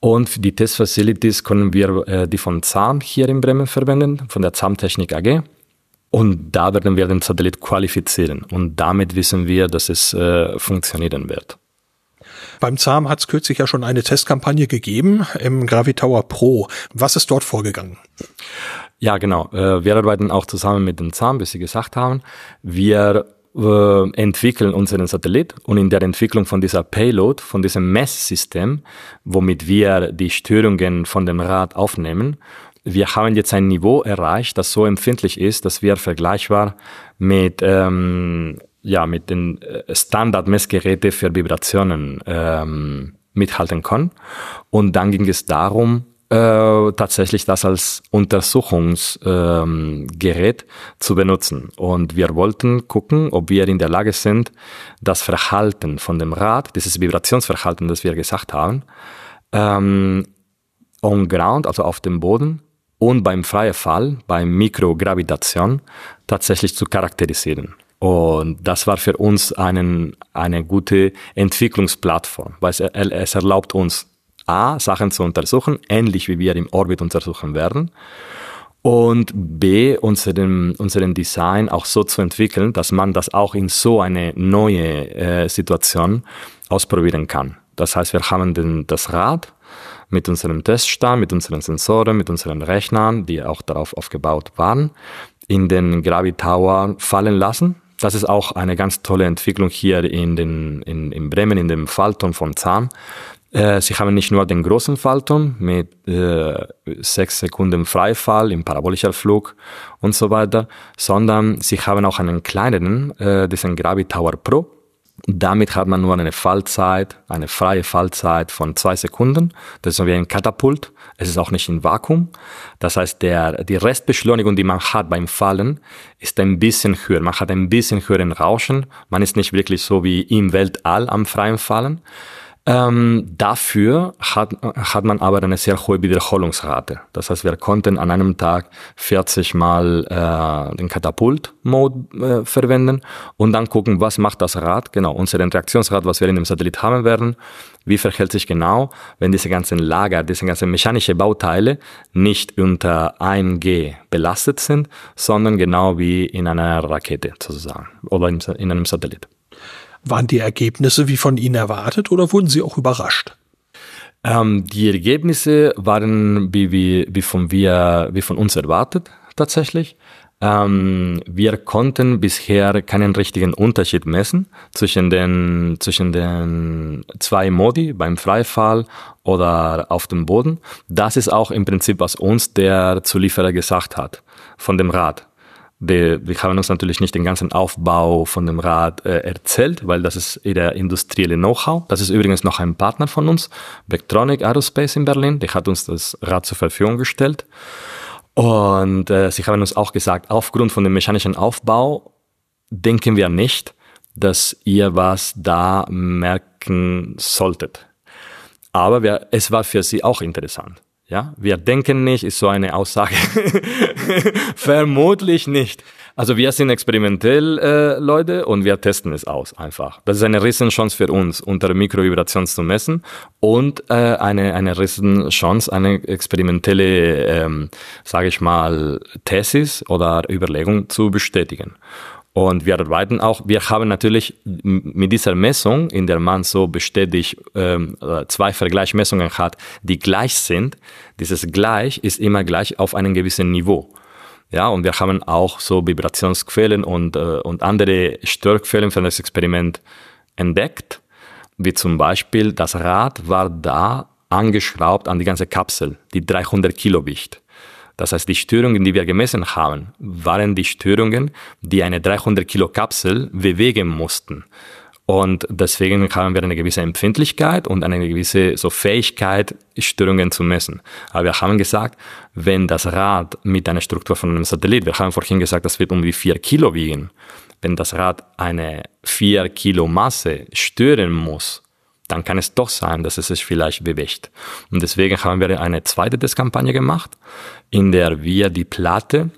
Und die Testfacilities können wir äh, die von ZAM hier in Bremen verwenden, von der ZAM Technik AG. Und da werden wir den Satellit qualifizieren. Und damit wissen wir, dass es äh, funktionieren wird. Beim ZAM hat es kürzlich ja schon eine Testkampagne gegeben im Gravitower Pro. Was ist dort vorgegangen? Ja, genau. Äh, wir arbeiten auch zusammen mit dem ZAM, wie Sie gesagt haben. Wir äh, entwickeln unseren Satellit und in der Entwicklung von dieser Payload, von diesem Messsystem, womit wir die Störungen von dem Rad aufnehmen, wir haben jetzt ein Niveau erreicht, das so empfindlich ist, dass wir vergleichbar mit ähm, ja mit den äh, Standardmessgeräten für Vibrationen ähm, mithalten können. Und dann ging es darum, äh, tatsächlich das als Untersuchungsgerät ähm, zu benutzen. Und wir wollten gucken, ob wir in der Lage sind, das Verhalten von dem Rad, dieses Vibrationsverhalten, das wir gesagt haben, ähm, on ground, also auf dem Boden und beim freien Fall, beim Mikrogravitation, tatsächlich zu charakterisieren. Und das war für uns einen, eine gute Entwicklungsplattform, weil es, es erlaubt uns A, Sachen zu untersuchen, ähnlich wie wir im Orbit untersuchen werden. Und B, unseren, unseren Design auch so zu entwickeln, dass man das auch in so eine neue äh, Situation ausprobieren kann. Das heißt, wir haben den, das Rad mit unserem Teststand, mit unseren Sensoren, mit unseren Rechnern, die auch darauf aufgebaut waren, in den Gravitower fallen lassen. Das ist auch eine ganz tolle Entwicklung hier in, den, in, in Bremen, in dem Fallturm von Zahn. Äh, sie haben nicht nur den großen Fallturm mit äh, sechs Sekunden Freifall im parabolischer Flug und so weiter, sondern sie haben auch einen kleineren, äh, diesen Gravitower Pro. Damit hat man nur eine Fallzeit, eine freie Fallzeit von zwei Sekunden. Das ist wie ein Katapult. Es ist auch nicht im Vakuum. Das heißt, der, die Restbeschleunigung, die man hat beim Fallen, ist ein bisschen höher. Man hat ein bisschen höheren Rauschen. Man ist nicht wirklich so wie im Weltall am freien Fallen. Ähm, dafür hat, hat man aber eine sehr hohe Wiederholungsrate. Das heißt, wir konnten an einem Tag 40 Mal äh, den Katapult-Mode äh, verwenden und dann gucken, was macht das Rad, genau, unser Reaktionsrad, was wir in dem Satellit haben werden, wie verhält sich genau, wenn diese ganzen Lager, diese ganzen mechanischen Bauteile nicht unter 1G belastet sind, sondern genau wie in einer Rakete sozusagen oder in einem Satellit. Waren die Ergebnisse wie von Ihnen erwartet oder wurden Sie auch überrascht? Ähm, die Ergebnisse waren wie, wie, wie, von wir, wie von uns erwartet tatsächlich. Ähm, wir konnten bisher keinen richtigen Unterschied messen zwischen den, zwischen den zwei Modi beim Freifall oder auf dem Boden. Das ist auch im Prinzip, was uns der Zulieferer gesagt hat von dem Rad. Wir, wir haben uns natürlich nicht den ganzen Aufbau von dem Rad äh, erzählt, weil das ist der industrielle Know-how. Das ist übrigens noch ein Partner von uns, Vectronic Aerospace in Berlin. Der hat uns das Rad zur Verfügung gestellt. Und äh, sie haben uns auch gesagt, aufgrund von dem mechanischen Aufbau denken wir nicht, dass ihr was da merken solltet. Aber wir, es war für sie auch interessant. Ja, wir denken nicht, ist so eine Aussage. Vermutlich nicht. Also wir sind experimentell äh, Leute und wir testen es aus einfach. Das ist eine Riesenchance für uns, unter Mikrovibration zu messen und äh, eine eine Riesenchance, eine experimentelle, ähm, sage ich mal, Thesis oder Überlegung zu bestätigen. Und wir arbeiten auch, wir haben natürlich mit dieser Messung, in der man so bestätigt ähm, zwei Vergleichsmessungen hat, die gleich sind, dieses gleich ist immer gleich auf einem gewissen Niveau. Ja, und wir haben auch so Vibrationsquellen und, äh, und andere Störquellen für das Experiment entdeckt, wie zum Beispiel das Rad war da angeschraubt an die ganze Kapsel, die 300 Kilo wiegt. Das heißt, die Störungen, die wir gemessen haben, waren die Störungen, die eine 300 Kilo Kapsel bewegen mussten. Und deswegen haben wir eine gewisse Empfindlichkeit und eine gewisse so Fähigkeit, Störungen zu messen. Aber wir haben gesagt, wenn das Rad mit einer Struktur von einem Satellit, wir haben vorhin gesagt, das wird um die 4 Kilo wiegen, wenn das Rad eine 4 Kilo Masse stören muss, dann kann es doch sein, dass es sich vielleicht bewegt. Und deswegen haben wir eine zweite Testkampagne gemacht, in der wir die Platte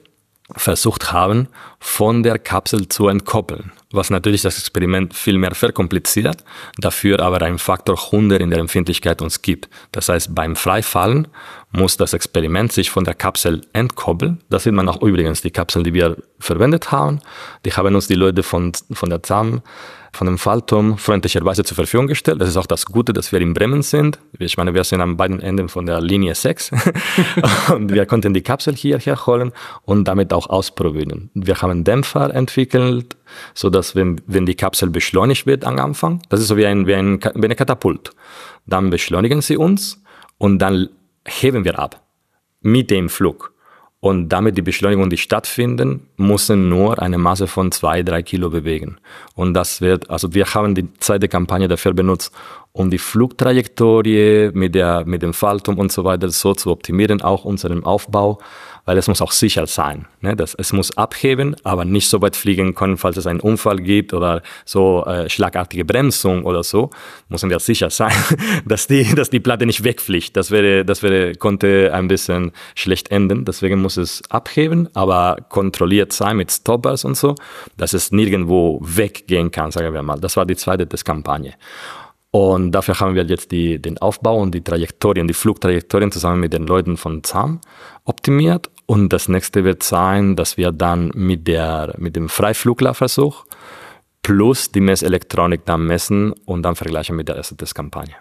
versucht haben, von der Kapsel zu entkoppeln, was natürlich das Experiment viel mehr verkompliziert, dafür aber einen Faktor 100 in der Empfindlichkeit uns gibt. Das heißt, beim Freifallen muss das Experiment sich von der Kapsel entkoppeln. Das sieht man auch übrigens, die Kapseln, die wir verwendet haben, die haben uns die Leute von, von der ZAM von dem Fallturm freundlicherweise zur Verfügung gestellt. Das ist auch das Gute, dass wir in Bremen sind. Ich meine, wir sind an beiden Enden von der Linie 6 und wir konnten die Kapsel hierher holen und damit auch ausprobieren. Wir haben Dämpfer entwickelt, so dass wenn, wenn die Kapsel beschleunigt wird am Anfang, das ist so wie ein, wie ein, wie eine Katapult, dann beschleunigen sie uns und dann heben wir ab mit dem Flug und damit die Beschleunigung, die stattfinden, müssen nur eine Masse von zwei, drei Kilo bewegen. Und das wird, also wir haben die zweite Kampagne dafür benutzt, um die Flugtrajektorie mit der, mit dem Faltum und so weiter so zu optimieren, auch unseren Aufbau weil es muss auch sicher sein. Ne? Das, es muss abheben, aber nicht so weit fliegen können, falls es einen Unfall gibt oder so äh, schlagartige Bremsung oder so, müssen wir sicher sein, dass die, dass die Platte nicht wegfliegt. Das wäre, das wäre, konnte ein bisschen schlecht enden. Deswegen muss es abheben, aber kontrolliert sein mit Stoppers und so, dass es nirgendwo weggehen kann, sagen wir mal. Das war die zweite Testkampagne. Und dafür haben wir jetzt die, den Aufbau und die Trajektorien, die Flugtrajektorien zusammen mit den Leuten von ZAM optimiert. Und das nächste wird sein, dass wir dann mit, der, mit dem Freifluglerversuch plus die Messelektronik dann messen und dann vergleichen mit der ersten Testkampagne.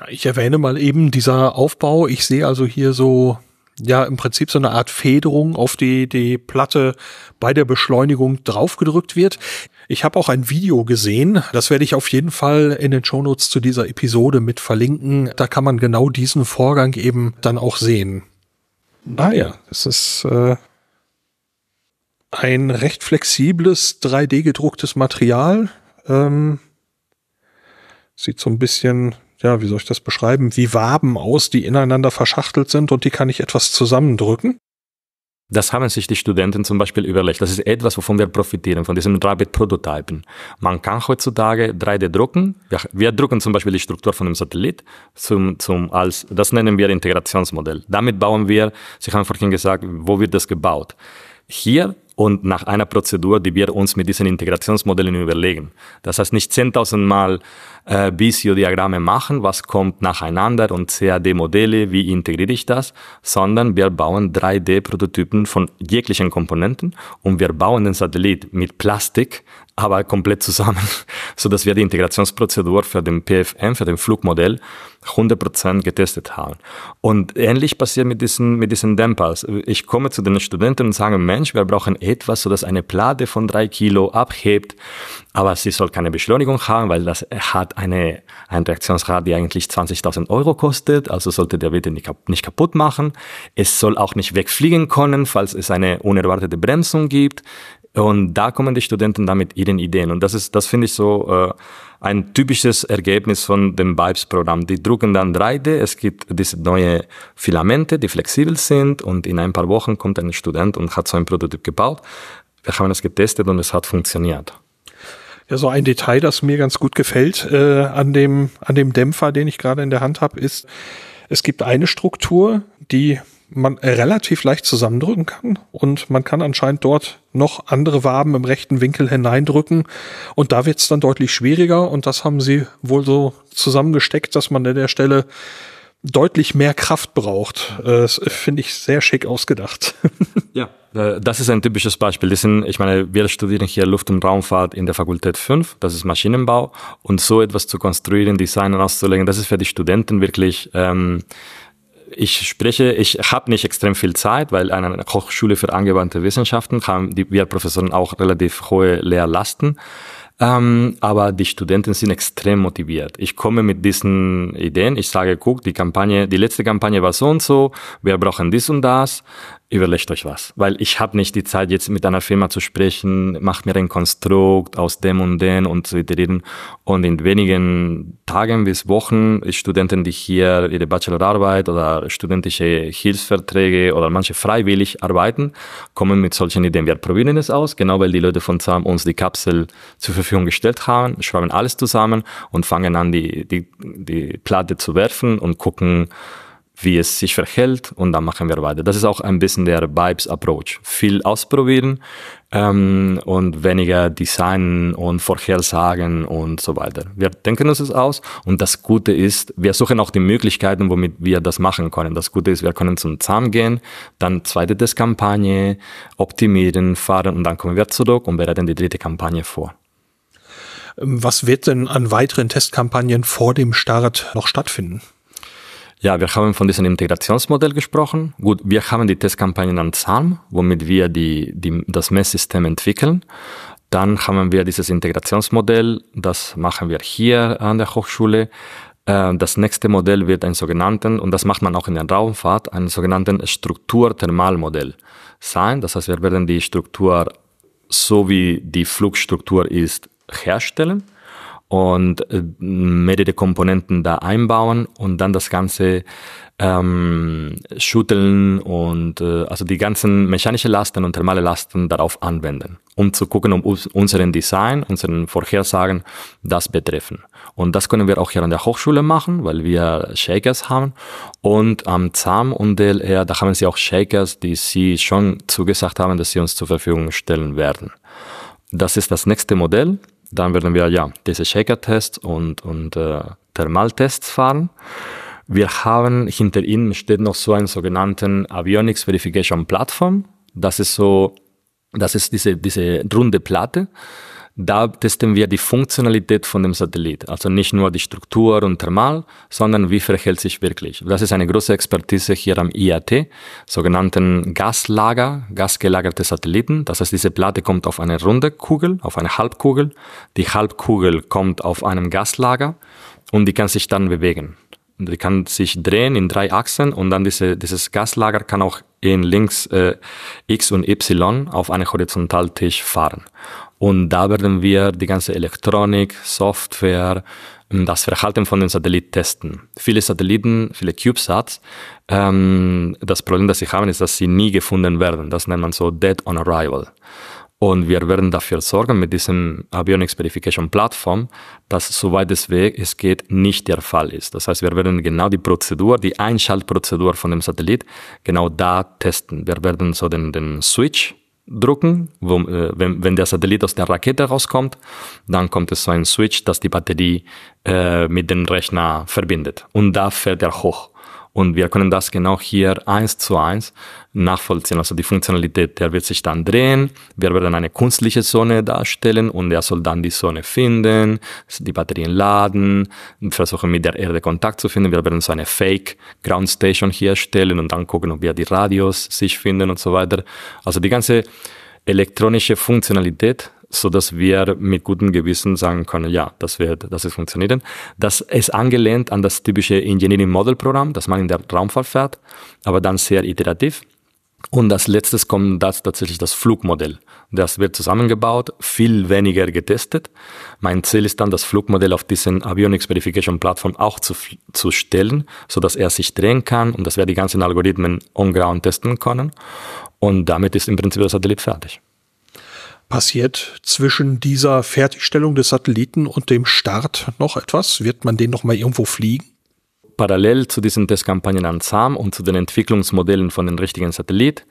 Ja, ich erwähne mal eben dieser Aufbau. Ich sehe also hier so ja im Prinzip so eine Art Federung auf die, die Platte bei der Beschleunigung draufgedrückt wird. Ich habe auch ein Video gesehen, das werde ich auf jeden Fall in den Shownotes zu dieser Episode mit verlinken. Da kann man genau diesen Vorgang eben dann auch sehen. Ah ja, es ist äh, ein recht flexibles 3D gedrucktes Material. Ähm, sieht so ein bisschen, ja, wie soll ich das beschreiben, wie Waben aus, die ineinander verschachtelt sind und die kann ich etwas zusammendrücken. Das haben sich die Studenten zum Beispiel überlegt. Das ist etwas, wovon wir profitieren, von diesen Rapid-Prototypen. Man kann heutzutage 3D drucken. Wir, wir, drucken zum Beispiel die Struktur von einem Satellit zum, zum, als, das nennen wir Integrationsmodell. Damit bauen wir, Sie haben vorhin gesagt, wo wird das gebaut? Hier und nach einer Prozedur, die wir uns mit diesen Integrationsmodellen überlegen. Das heißt nicht 10.000 Mal äh, Visio-Diagramme machen, was kommt nacheinander und CAD-Modelle, wie integriere ich das, sondern wir bauen 3D-Prototypen von jeglichen Komponenten und wir bauen den Satellit mit Plastik, aber komplett zusammen, so dass wir die Integrationsprozedur für den PFM, für den Flugmodell 100% getestet haben. Und ähnlich passiert mit diesen, mit diesen Dampers. Ich komme zu den Studenten und sage, Mensch, wir brauchen etwas, so dass eine Platte von drei Kilo abhebt, aber sie soll keine Beschleunigung haben, weil das hat eine, ein Reaktionsrad, die eigentlich 20.000 Euro kostet, also sollte der bitte nicht, nicht kaputt machen. Es soll auch nicht wegfliegen können, falls es eine unerwartete Bremsung gibt. Und da kommen die Studenten damit ihren Ideen. Und das ist, das finde ich so äh, ein typisches Ergebnis von dem BIBES-Programm. Die drucken dann 3D, es gibt diese neue Filamente, die flexibel sind und in ein paar Wochen kommt ein Student und hat so ein Prototyp gebaut. Wir haben es getestet und es hat funktioniert. Ja, so ein Detail, das mir ganz gut gefällt äh, an dem an dem Dämpfer, den ich gerade in der Hand habe, ist, es gibt eine Struktur, die man relativ leicht zusammendrücken kann und man kann anscheinend dort noch andere Waben im rechten Winkel hineindrücken und da wird es dann deutlich schwieriger und das haben sie wohl so zusammengesteckt, dass man an der Stelle deutlich mehr Kraft braucht. Äh, das finde ich sehr schick ausgedacht. ja, äh, das ist ein typisches Beispiel. Das sind, ich meine, wir studieren hier Luft- und Raumfahrt in der Fakultät 5, das ist Maschinenbau und so etwas zu konstruieren, designen, auszulegen, das ist für die Studenten wirklich ähm, ich spreche, ich habe nicht extrem viel Zeit, weil an einer Hochschule für angewandte Wissenschaften haben die, wir Professoren auch relativ hohe Lehrlasten. Ähm, aber die Studenten sind extrem motiviert. Ich komme mit diesen Ideen. Ich sage, guck, die Kampagne, die letzte Kampagne war so und so. Wir brauchen dies und das überlegt euch was. Weil ich habe nicht die Zeit, jetzt mit einer Firma zu sprechen, macht mir ein Konstrukt aus dem und dem und zu iterieren. Und in wenigen Tagen bis Wochen Studenten, die hier ihre Bachelorarbeit oder studentische Hilfsverträge oder manche freiwillig arbeiten, kommen mit solchen Ideen. Wir probieren es aus, genau weil die Leute von ZAM uns die Kapsel zur Verfügung gestellt haben, schreiben alles zusammen und fangen an, die, die, die Platte zu werfen und gucken, wie es sich verhält und dann machen wir weiter. Das ist auch ein bisschen der Vibes Approach. Viel ausprobieren ähm, und weniger Design und Vorhersagen und so weiter. Wir denken uns das aus und das Gute ist, wir suchen auch die Möglichkeiten, womit wir das machen können. Das Gute ist, wir können zum ZAM gehen, dann zweite Testkampagne, optimieren, fahren und dann kommen wir zurück und bereiten die dritte Kampagne vor. Was wird denn an weiteren Testkampagnen vor dem Start noch stattfinden? Ja, wir haben von diesem Integrationsmodell gesprochen. Gut, wir haben die Testkampagnen an ZALM, womit wir die, die, das Messsystem entwickeln. Dann haben wir dieses Integrationsmodell, das machen wir hier an der Hochschule. Äh, das nächste Modell wird ein sogenannten, und das macht man auch in der Raumfahrt, ein sogenannten Strukturthermalmodell sein. Das heißt, wir werden die Struktur so wie die Flugstruktur ist herstellen und äh, mehrere Komponenten da einbauen und dann das Ganze ähm, schütteln und äh, also die ganzen mechanische Lasten und thermale Lasten darauf anwenden, um zu gucken, ob unseren Design, unseren Vorhersagen das betreffen. Und das können wir auch hier an der Hochschule machen, weil wir Shakers haben. Und am ZAM und DLR, da haben sie auch Shakers, die sie schon zugesagt haben, dass sie uns zur Verfügung stellen werden. Das ist das nächste Modell. Dann werden wir ja diese Shaker-Tests und, und äh, Thermaltests fahren. Wir haben hinter ihnen steht noch so einen sogenannten Avionics Verification Platform. Das ist so, das ist diese, diese runde Platte da testen wir die Funktionalität von dem Satellit. Also nicht nur die Struktur und Thermal, sondern wie verhält sich wirklich. Das ist eine große Expertise hier am IAT, sogenannten Gaslager, gasgelagerte Satelliten. Das heißt, diese Platte kommt auf eine runde Kugel, auf eine Halbkugel. Die Halbkugel kommt auf einem Gaslager und die kann sich dann bewegen. Die kann sich drehen in drei Achsen und dann diese, dieses Gaslager kann auch in links äh, X und Y auf einen Horizontaltisch fahren. Und da werden wir die ganze Elektronik, Software, das Verhalten von den Satelliten testen. Viele Satelliten, viele CubeSats, ähm, das Problem, das sie haben, ist, dass sie nie gefunden werden. Das nennt man so Dead on Arrival. Und wir werden dafür sorgen mit diesem Avionics Verification Plattform, dass soweit es weg es geht, nicht der Fall ist. Das heißt, wir werden genau die Prozedur, die Einschaltprozedur von dem Satellit genau da testen. Wir werden so den, den Switch drucken. Äh, wenn, wenn der Satellit aus der Rakete rauskommt, dann kommt es so ein Switch, das die Batterie äh, mit dem Rechner verbindet. Und da fährt er hoch. Und wir können das genau hier eins zu eins nachvollziehen. Also die Funktionalität, der wird sich dann drehen. Wir werden eine künstliche Sonne darstellen und er soll dann die Sonne finden, die Batterien laden, versuchen mit der Erde Kontakt zu finden. Wir werden so eine Fake Ground Station hier stellen und dann gucken, ob wir die Radios sich finden und so weiter. Also die ganze elektronische Funktionalität so dass wir mit gutem Gewissen sagen können, ja, das wird, das ist funktionieren. Das ist angelehnt an das typische Engineering Model Programm, das man in der Raumfahrt fährt, aber dann sehr iterativ. Und als letztes kommt das tatsächlich das Flugmodell. Das wird zusammengebaut, viel weniger getestet. Mein Ziel ist dann, das Flugmodell auf diesen Avionics Verification Plattform auch zu, zu stellen, so dass er sich drehen kann und dass wir die ganzen Algorithmen on ground testen können. Und damit ist im Prinzip das Satellit fertig passiert zwischen dieser Fertigstellung des Satelliten und dem Start noch etwas? Wird man den noch mal irgendwo fliegen? Parallel zu diesen Testkampagnen an SAM und zu den Entwicklungsmodellen von den richtigen Satellit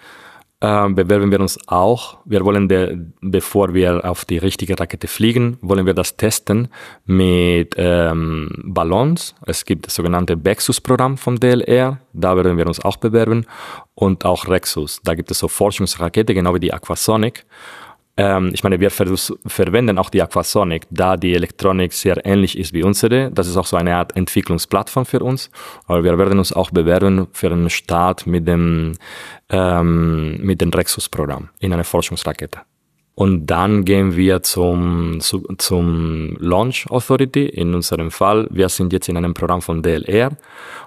äh, bewerben wir uns auch. Wir wollen, der, bevor wir auf die richtige Rakete fliegen, wollen wir das testen mit ähm, Ballons. Es gibt das sogenannte Bexus-Programm vom DLR. Da werden wir uns auch bewerben. Und auch Rexus. Da gibt es so Forschungsrakete, genau wie die Aquasonic. Ähm, ich meine, wir ver verwenden auch die Aquasonic, da die Elektronik sehr ähnlich ist wie unsere. Das ist auch so eine Art Entwicklungsplattform für uns. Aber wir werden uns auch bewerben für einen Start mit dem, ähm, mit dem Rexus-Programm in einer Forschungsrakete. Und dann gehen wir zum, zu, zum Launch Authority. In unserem Fall, wir sind jetzt in einem Programm von DLR,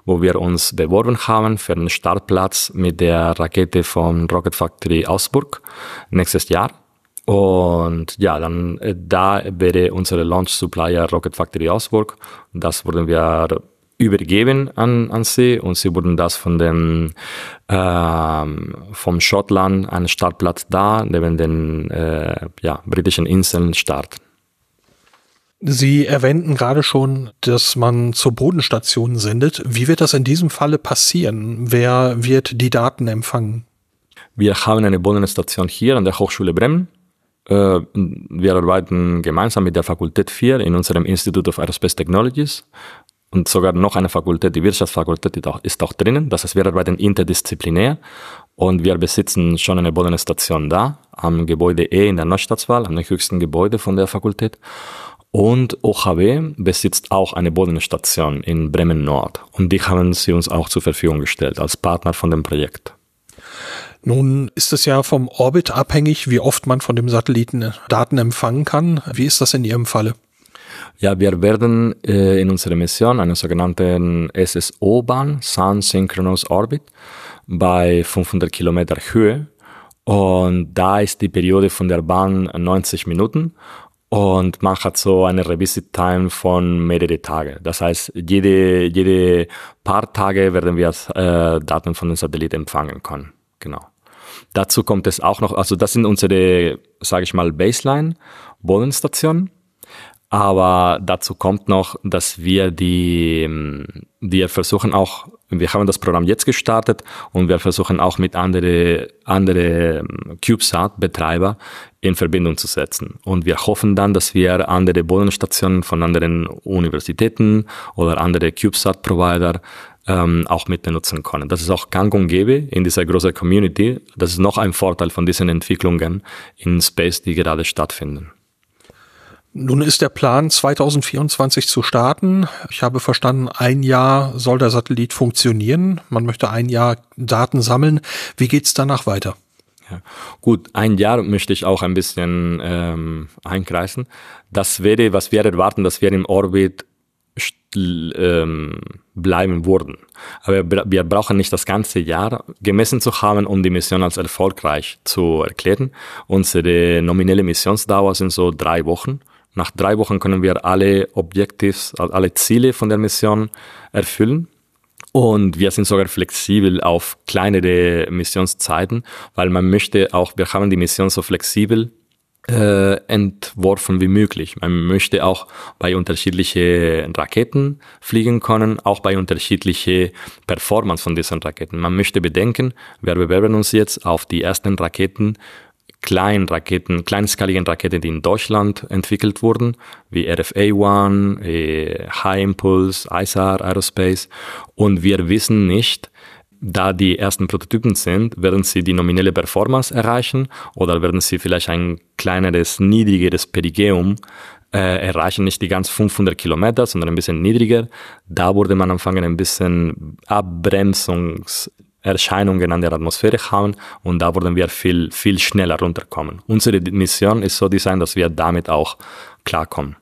wo wir uns beworben haben für einen Startplatz mit der Rakete von Rocket Factory Augsburg nächstes Jahr. Und ja, dann äh, da wäre unsere Launch Supplier Rocket Factory Augsburg. Das wurden wir übergeben an, an sie und sie wurden das von dem ähm, vom Schottland einen Startplatz da neben den äh, ja, britischen Inseln starten. Sie erwähnten gerade schon, dass man zur Bodenstation sendet. Wie wird das in diesem Falle passieren? Wer wird die Daten empfangen? Wir haben eine Bodenstation hier an der Hochschule Bremen. Äh, wir arbeiten gemeinsam mit der Fakultät 4 in unserem Institute of Aerospace Technologies und sogar noch eine Fakultät, die Wirtschaftsfakultät ist auch drinnen. Das heißt, wir arbeiten interdisziplinär und wir besitzen schon eine Bodenstation da am Gebäude E in der Neustadtswahl, am höchsten Gebäude von der Fakultät. Und OHW besitzt auch eine Bodenstation in Bremen Nord. Und die haben sie uns auch zur Verfügung gestellt als Partner von dem Projekt. Nun ist es ja vom Orbit abhängig, wie oft man von dem Satelliten Daten empfangen kann. Wie ist das in Ihrem Falle? Ja, wir werden äh, in unserer Mission einen sogenannten SSO-Bahn, Sun Synchronous Orbit, bei 500 Kilometer Höhe. Und da ist die Periode von der Bahn 90 Minuten und man hat so eine Revisit Time von mehrere Tage. Das heißt, jede, jede paar Tage werden wir äh, Daten von den Satelliten empfangen können. Genau. Dazu kommt es auch noch, also das sind unsere, sage ich mal, Baseline-Bodenstationen. Aber dazu kommt noch, dass wir die, wir versuchen auch, wir haben das Programm jetzt gestartet und wir versuchen auch mit andere, andere CubeSat-Betreiber in Verbindung zu setzen. Und wir hoffen dann, dass wir andere Bodenstationen von anderen Universitäten oder andere CubeSat-Provider ähm, auch mit benutzen können. Das ist auch gang und gäbe in dieser großen Community. Das ist noch ein Vorteil von diesen Entwicklungen in Space, die gerade stattfinden. Nun ist der Plan 2024 zu starten. Ich habe verstanden, ein Jahr soll der Satellit funktionieren. Man möchte ein Jahr Daten sammeln. Wie geht's danach weiter? Ja. Gut, ein Jahr möchte ich auch ein bisschen ähm, einkreisen. Das wäre, was wir erwarten, dass wir im Orbit ähm, bleiben würden. Aber wir brauchen nicht das ganze Jahr gemessen zu haben, um die Mission als erfolgreich zu erklären. Unsere nominelle Missionsdauer sind so drei Wochen. Nach drei Wochen können wir alle Objectives, alle Ziele von der Mission erfüllen. Und wir sind sogar flexibel auf kleinere Missionszeiten, weil man möchte auch, wir haben die Mission so flexibel äh, entworfen wie möglich. Man möchte auch bei unterschiedliche Raketen fliegen können, auch bei unterschiedliche Performance von diesen Raketen. Man möchte bedenken, wir bewerben uns jetzt auf die ersten Raketen kleinen Raketen, kleinskaligen Raketen, die in Deutschland entwickelt wurden, wie RFA-1, äh, High Impulse, ISAR Aerospace. Und wir wissen nicht, da die ersten Prototypen sind, werden sie die nominelle Performance erreichen oder werden sie vielleicht ein kleineres, niedrigeres Perigeum äh, erreichen, nicht die ganz 500 Kilometer, sondern ein bisschen niedriger. Da würde man anfangen, ein bisschen Abbremsungs Erscheinungen an der Atmosphäre haben und da würden wir viel, viel schneller runterkommen. Unsere Mission ist so designt, dass wir damit auch klarkommen.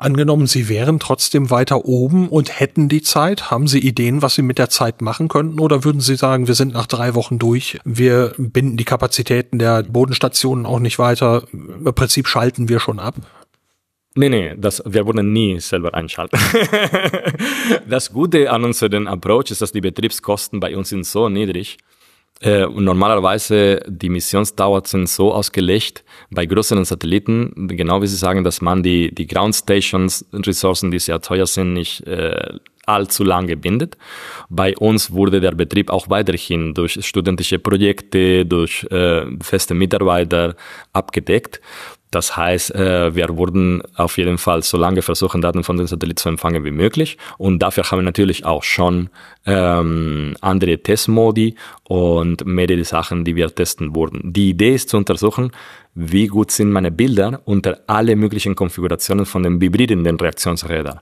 Angenommen, Sie wären trotzdem weiter oben und hätten die Zeit, haben Sie Ideen, was Sie mit der Zeit machen könnten? Oder würden Sie sagen, wir sind nach drei Wochen durch, wir binden die Kapazitäten der Bodenstationen auch nicht weiter, im Prinzip schalten wir schon ab? Nee, nee, das, wir würden nie selber einschalten. das Gute an unserem Approach ist, dass die Betriebskosten bei uns sind so niedrig. Äh, normalerweise die Missionsdauer sind so ausgelegt bei größeren Satelliten, genau wie Sie sagen, dass man die, die Ground Stations Ressourcen, die sehr teuer sind, nicht äh, allzu lange bindet. Bei uns wurde der Betrieb auch weiterhin durch studentische Projekte, durch äh, feste Mitarbeiter abgedeckt. Das heißt, äh, wir wurden auf jeden Fall so lange versuchen, Daten von den Satelliten zu empfangen wie möglich. Und dafür haben wir natürlich auch schon ähm, andere Testmodi und mehrere Sachen, die wir testen wurden. Die Idee ist zu untersuchen, wie gut sind meine Bilder unter alle möglichen Konfigurationen von den vibrierenden Reaktionsrädern.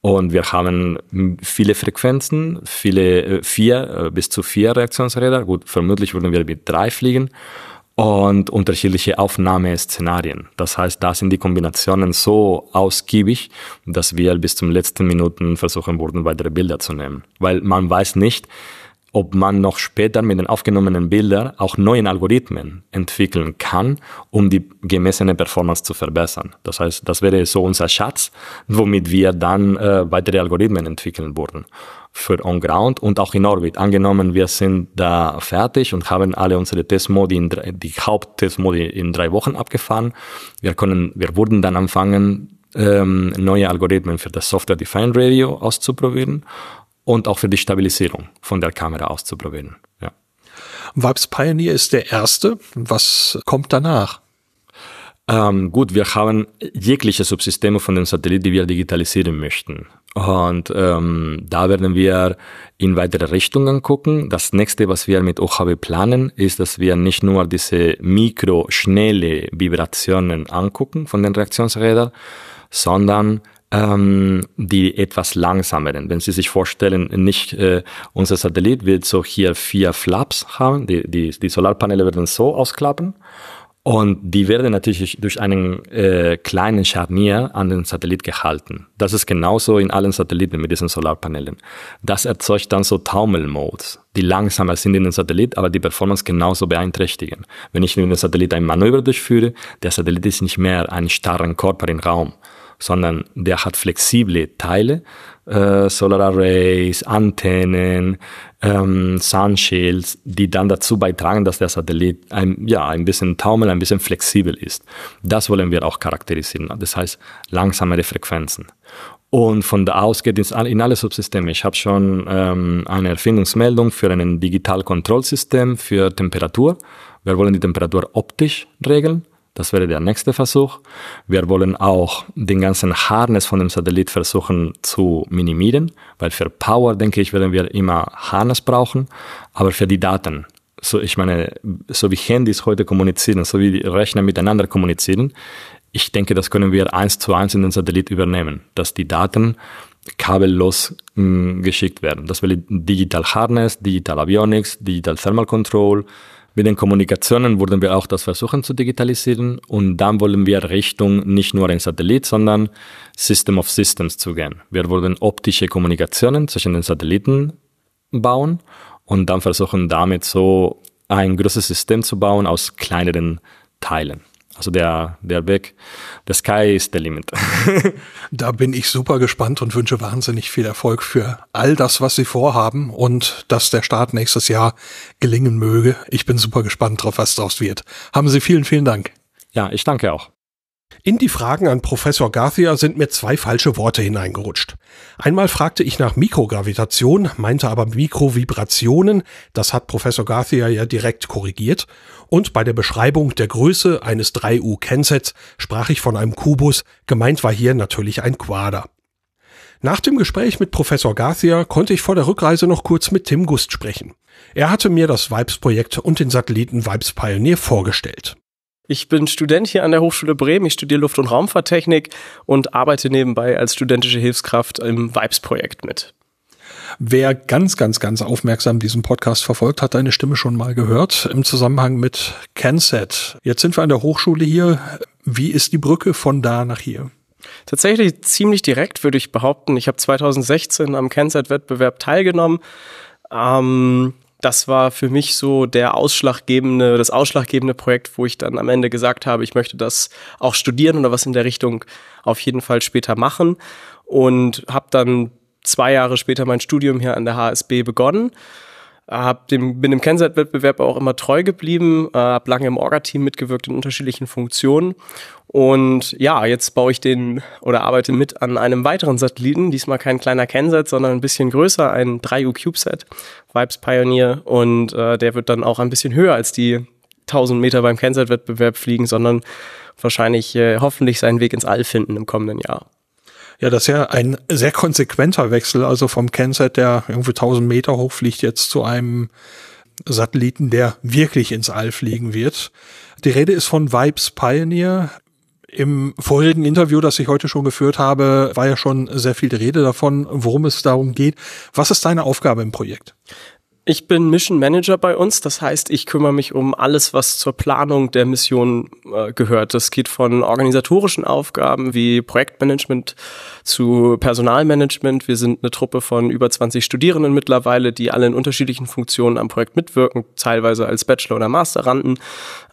Und wir haben viele Frequenzen, viele äh, vier äh, bis zu vier Reaktionsräder. Gut, vermutlich würden wir mit drei fliegen und unterschiedliche Aufnahmeszenarien. Das heißt, da sind die Kombinationen so ausgiebig, dass wir bis zum letzten Minuten versuchen wurden, weitere Bilder zu nehmen. Weil man weiß nicht, ob man noch später mit den aufgenommenen Bildern auch neuen Algorithmen entwickeln kann, um die gemessene Performance zu verbessern. Das heißt, das wäre so unser Schatz, womit wir dann äh, weitere Algorithmen entwickeln würden für On-Ground und auch in Orbit. Angenommen, wir sind da fertig und haben alle unsere Testmodi, in drei, die Haupttestmodi in drei Wochen abgefahren. Wir können, wir würden dann anfangen, ähm, neue Algorithmen für das Software-Defined Radio auszuprobieren und auch für die Stabilisierung von der Kamera auszuprobieren. Ja. Vibes Pioneer ist der erste. Was kommt danach? Ähm, gut, wir haben jegliche Subsysteme von dem Satellit, die wir digitalisieren möchten. Und ähm, da werden wir in weitere Richtungen gucken. Das nächste, was wir mit OHB planen, ist, dass wir nicht nur diese mikroschnelle Vibrationen angucken von den Reaktionsrädern, sondern ähm, die etwas langsameren. Wenn Sie sich vorstellen, nicht äh, unser Satellit wird so hier vier Flaps haben, die, die, die Solarpaneele werden so ausklappen und die werden natürlich durch einen äh, kleinen Scharnier an den Satellit gehalten. Das ist genauso in allen Satelliten mit diesen Solarpanelen. Das erzeugt dann so Taumelmodes, die langsamer sind in den Satellit, aber die Performance genauso beeinträchtigen. Wenn ich in den Satellit ein Manöver durchführe, der Satellit ist nicht mehr ein starren Körper im Raum, sondern der hat flexible Teile, äh, Solar Arrays, Antennen, ähm, Sunshields, die dann dazu beitragen, dass der Satellit ein, ja, ein bisschen taumel, ein bisschen flexibel ist. Das wollen wir auch charakterisieren. Das heißt, langsamere Frequenzen. Und von da aus geht es in alle Subsysteme. Ich habe schon ähm, eine Erfindungsmeldung für ein Digital-Kontrollsystem für Temperatur. Wir wollen die Temperatur optisch regeln. Das wäre der nächste Versuch. Wir wollen auch den ganzen Harness von dem Satellit versuchen zu minimieren, weil für Power, denke ich, werden wir immer Harness brauchen, aber für die Daten, so ich meine, so wie Handys heute kommunizieren, so wie Rechner miteinander kommunizieren, ich denke, das können wir eins zu eins in den Satellit übernehmen, dass die Daten kabellos mh, hm, geschickt werden. Das wäre Digital Harness, Digital Avionics, Digital Thermal Control, mit den Kommunikationen würden wir auch das versuchen zu digitalisieren und dann wollen wir Richtung nicht nur ein Satellit, sondern System of Systems zu gehen. Wir wollen optische Kommunikationen zwischen den Satelliten bauen und dann versuchen damit so ein großes System zu bauen aus kleineren Teilen. Also der, der Weg, the sky is the limit. da bin ich super gespannt und wünsche wahnsinnig viel Erfolg für all das, was Sie vorhaben und dass der Start nächstes Jahr gelingen möge. Ich bin super gespannt drauf, was daraus wird. Haben Sie vielen, vielen Dank. Ja, ich danke auch. In die Fragen an Professor Garcia sind mir zwei falsche Worte hineingerutscht. Einmal fragte ich nach Mikrogravitation, meinte aber Mikrovibrationen, das hat Professor Garcia ja direkt korrigiert, und bei der Beschreibung der Größe eines 3U-Kensets sprach ich von einem Kubus, gemeint war hier natürlich ein Quader. Nach dem Gespräch mit Professor Garcia konnte ich vor der Rückreise noch kurz mit Tim Gust sprechen. Er hatte mir das Vibes-Projekt und den Satelliten Vibes Pioneer vorgestellt. Ich bin Student hier an der Hochschule Bremen. Ich studiere Luft- und Raumfahrttechnik und arbeite nebenbei als studentische Hilfskraft im Vibes-Projekt mit. Wer ganz, ganz, ganz aufmerksam diesen Podcast verfolgt, hat deine Stimme schon mal gehört im Zusammenhang mit CanSat. Jetzt sind wir an der Hochschule hier. Wie ist die Brücke von da nach hier? Tatsächlich ziemlich direkt, würde ich behaupten. Ich habe 2016 am CanSat-Wettbewerb teilgenommen. Ähm, das war für mich so der ausschlaggebende, das ausschlaggebende Projekt, wo ich dann am Ende gesagt habe, ich möchte das auch studieren oder was in der Richtung auf jeden Fall später machen. Und habe dann zwei Jahre später mein Studium hier an der HSB begonnen hab dem, bin dem Kensat-Wettbewerb auch immer treu geblieben, äh, habe lange im Orga-Team mitgewirkt in unterschiedlichen Funktionen. Und ja, jetzt baue ich den oder arbeite mit an einem weiteren Satelliten, diesmal kein kleiner Kensat, sondern ein bisschen größer, ein 3U CubeSat, Vibes Pioneer. Und äh, der wird dann auch ein bisschen höher als die 1000 Meter beim Kensat-Wettbewerb fliegen, sondern wahrscheinlich äh, hoffentlich seinen Weg ins All finden im kommenden Jahr. Ja, das ist ja ein sehr konsequenter Wechsel, also vom Kensat, der irgendwie 1000 Meter hoch fliegt, jetzt zu einem Satelliten, der wirklich ins All fliegen wird. Die Rede ist von Vibes Pioneer. Im vorherigen Interview, das ich heute schon geführt habe, war ja schon sehr viel Rede davon, worum es darum geht. Was ist deine Aufgabe im Projekt? Ich bin Mission Manager bei uns, das heißt, ich kümmere mich um alles, was zur Planung der Mission äh, gehört. Das geht von organisatorischen Aufgaben wie Projektmanagement zu Personalmanagement. Wir sind eine Truppe von über 20 Studierenden mittlerweile, die alle in unterschiedlichen Funktionen am Projekt mitwirken, teilweise als Bachelor- oder Masteranden,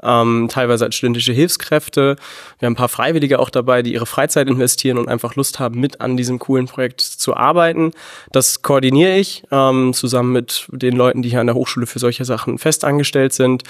ähm, teilweise als studentische Hilfskräfte. Wir haben ein paar Freiwillige auch dabei, die ihre Freizeit investieren und einfach Lust haben, mit an diesem coolen Projekt zu arbeiten. Das koordiniere ich ähm, zusammen mit den Leuten, die hier an der Hochschule für solche Sachen festangestellt sind.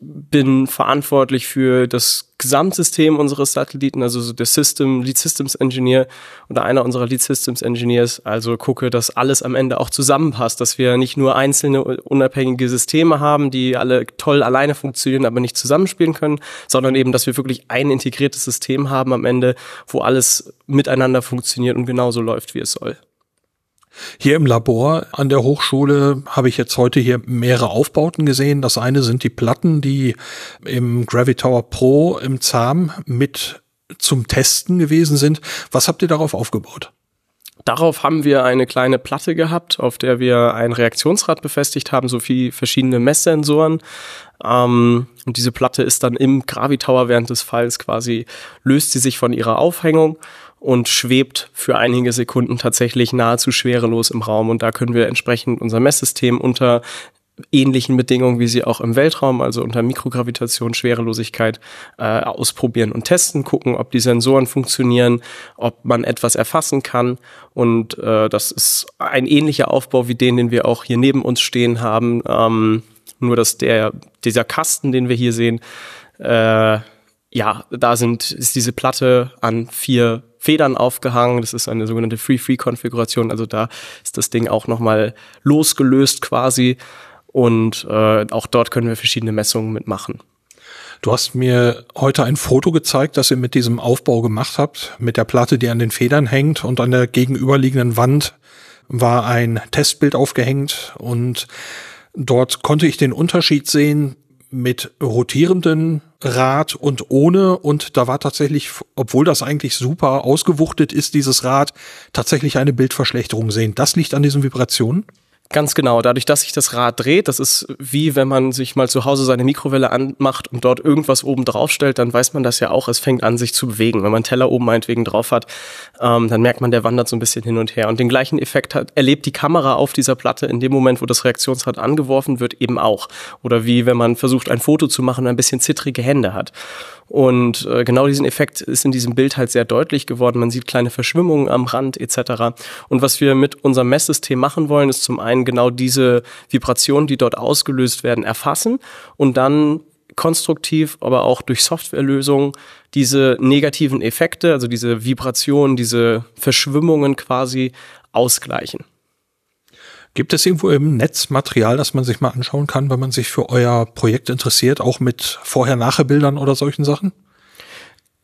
Bin verantwortlich für das Gesamtsystem unseres Satelliten, also so der System, Lead Systems Engineer oder einer unserer Lead Systems Engineers. Also gucke, dass alles am Ende auch zusammenpasst, dass wir nicht nur einzelne unabhängige Systeme haben, die alle toll alleine funktionieren, aber nicht zusammenspielen können, sondern eben, dass wir wirklich ein integriertes System haben am Ende, wo alles miteinander funktioniert und genauso läuft, wie es soll. Hier im Labor an der Hochschule habe ich jetzt heute hier mehrere Aufbauten gesehen. Das eine sind die Platten, die im Gravitower Pro im ZAM mit zum Testen gewesen sind. Was habt ihr darauf aufgebaut? Darauf haben wir eine kleine Platte gehabt, auf der wir ein Reaktionsrad befestigt haben, sowie verschiedene Messsensoren. Ähm, und diese Platte ist dann im Gravitower während des Falls quasi, löst sie sich von ihrer Aufhängung und schwebt für einige Sekunden tatsächlich nahezu schwerelos im Raum. Und da können wir entsprechend unser Messsystem unter ähnlichen Bedingungen, wie sie auch im Weltraum, also unter Mikrogravitation, Schwerelosigkeit, äh, ausprobieren und testen, gucken, ob die Sensoren funktionieren, ob man etwas erfassen kann. Und äh, das ist ein ähnlicher Aufbau wie den, den wir auch hier neben uns stehen haben. Ähm, nur dass der, dieser Kasten, den wir hier sehen, äh, ja, da sind, ist diese Platte an vier Federn aufgehangen. Das ist eine sogenannte Free-Free-Konfiguration. Also da ist das Ding auch nochmal losgelöst quasi. Und äh, auch dort können wir verschiedene Messungen mitmachen. Du hast mir heute ein Foto gezeigt, das ihr mit diesem Aufbau gemacht habt, mit der Platte, die an den Federn hängt und an der gegenüberliegenden Wand war ein Testbild aufgehängt und dort konnte ich den Unterschied sehen mit rotierenden Rad und ohne und da war tatsächlich, obwohl das eigentlich super ausgewuchtet ist, dieses Rad, tatsächlich eine Bildverschlechterung sehen. Das liegt an diesen Vibrationen? Ganz genau. Dadurch, dass sich das Rad dreht, das ist wie wenn man sich mal zu Hause seine Mikrowelle anmacht und dort irgendwas oben drauf stellt, dann weiß man das ja auch. Es fängt an, sich zu bewegen. Wenn man Teller oben meinetwegen drauf hat, ähm, dann merkt man, der wandert so ein bisschen hin und her. Und den gleichen Effekt hat, erlebt die Kamera auf dieser Platte in dem Moment, wo das Reaktionsrad angeworfen wird, eben auch. Oder wie wenn man versucht, ein Foto zu machen und ein bisschen zittrige Hände hat. Und äh, genau diesen Effekt ist in diesem Bild halt sehr deutlich geworden. Man sieht kleine Verschwimmungen am Rand etc. Und was wir mit unserem Messsystem machen wollen, ist zum einen genau diese Vibrationen, die dort ausgelöst werden, erfassen und dann konstruktiv, aber auch durch Softwarelösungen diese negativen Effekte, also diese Vibrationen, diese Verschwimmungen quasi ausgleichen. Gibt es irgendwo im Netz Material, das man sich mal anschauen kann, wenn man sich für euer Projekt interessiert, auch mit Vorher-Nachher-Bildern oder solchen Sachen?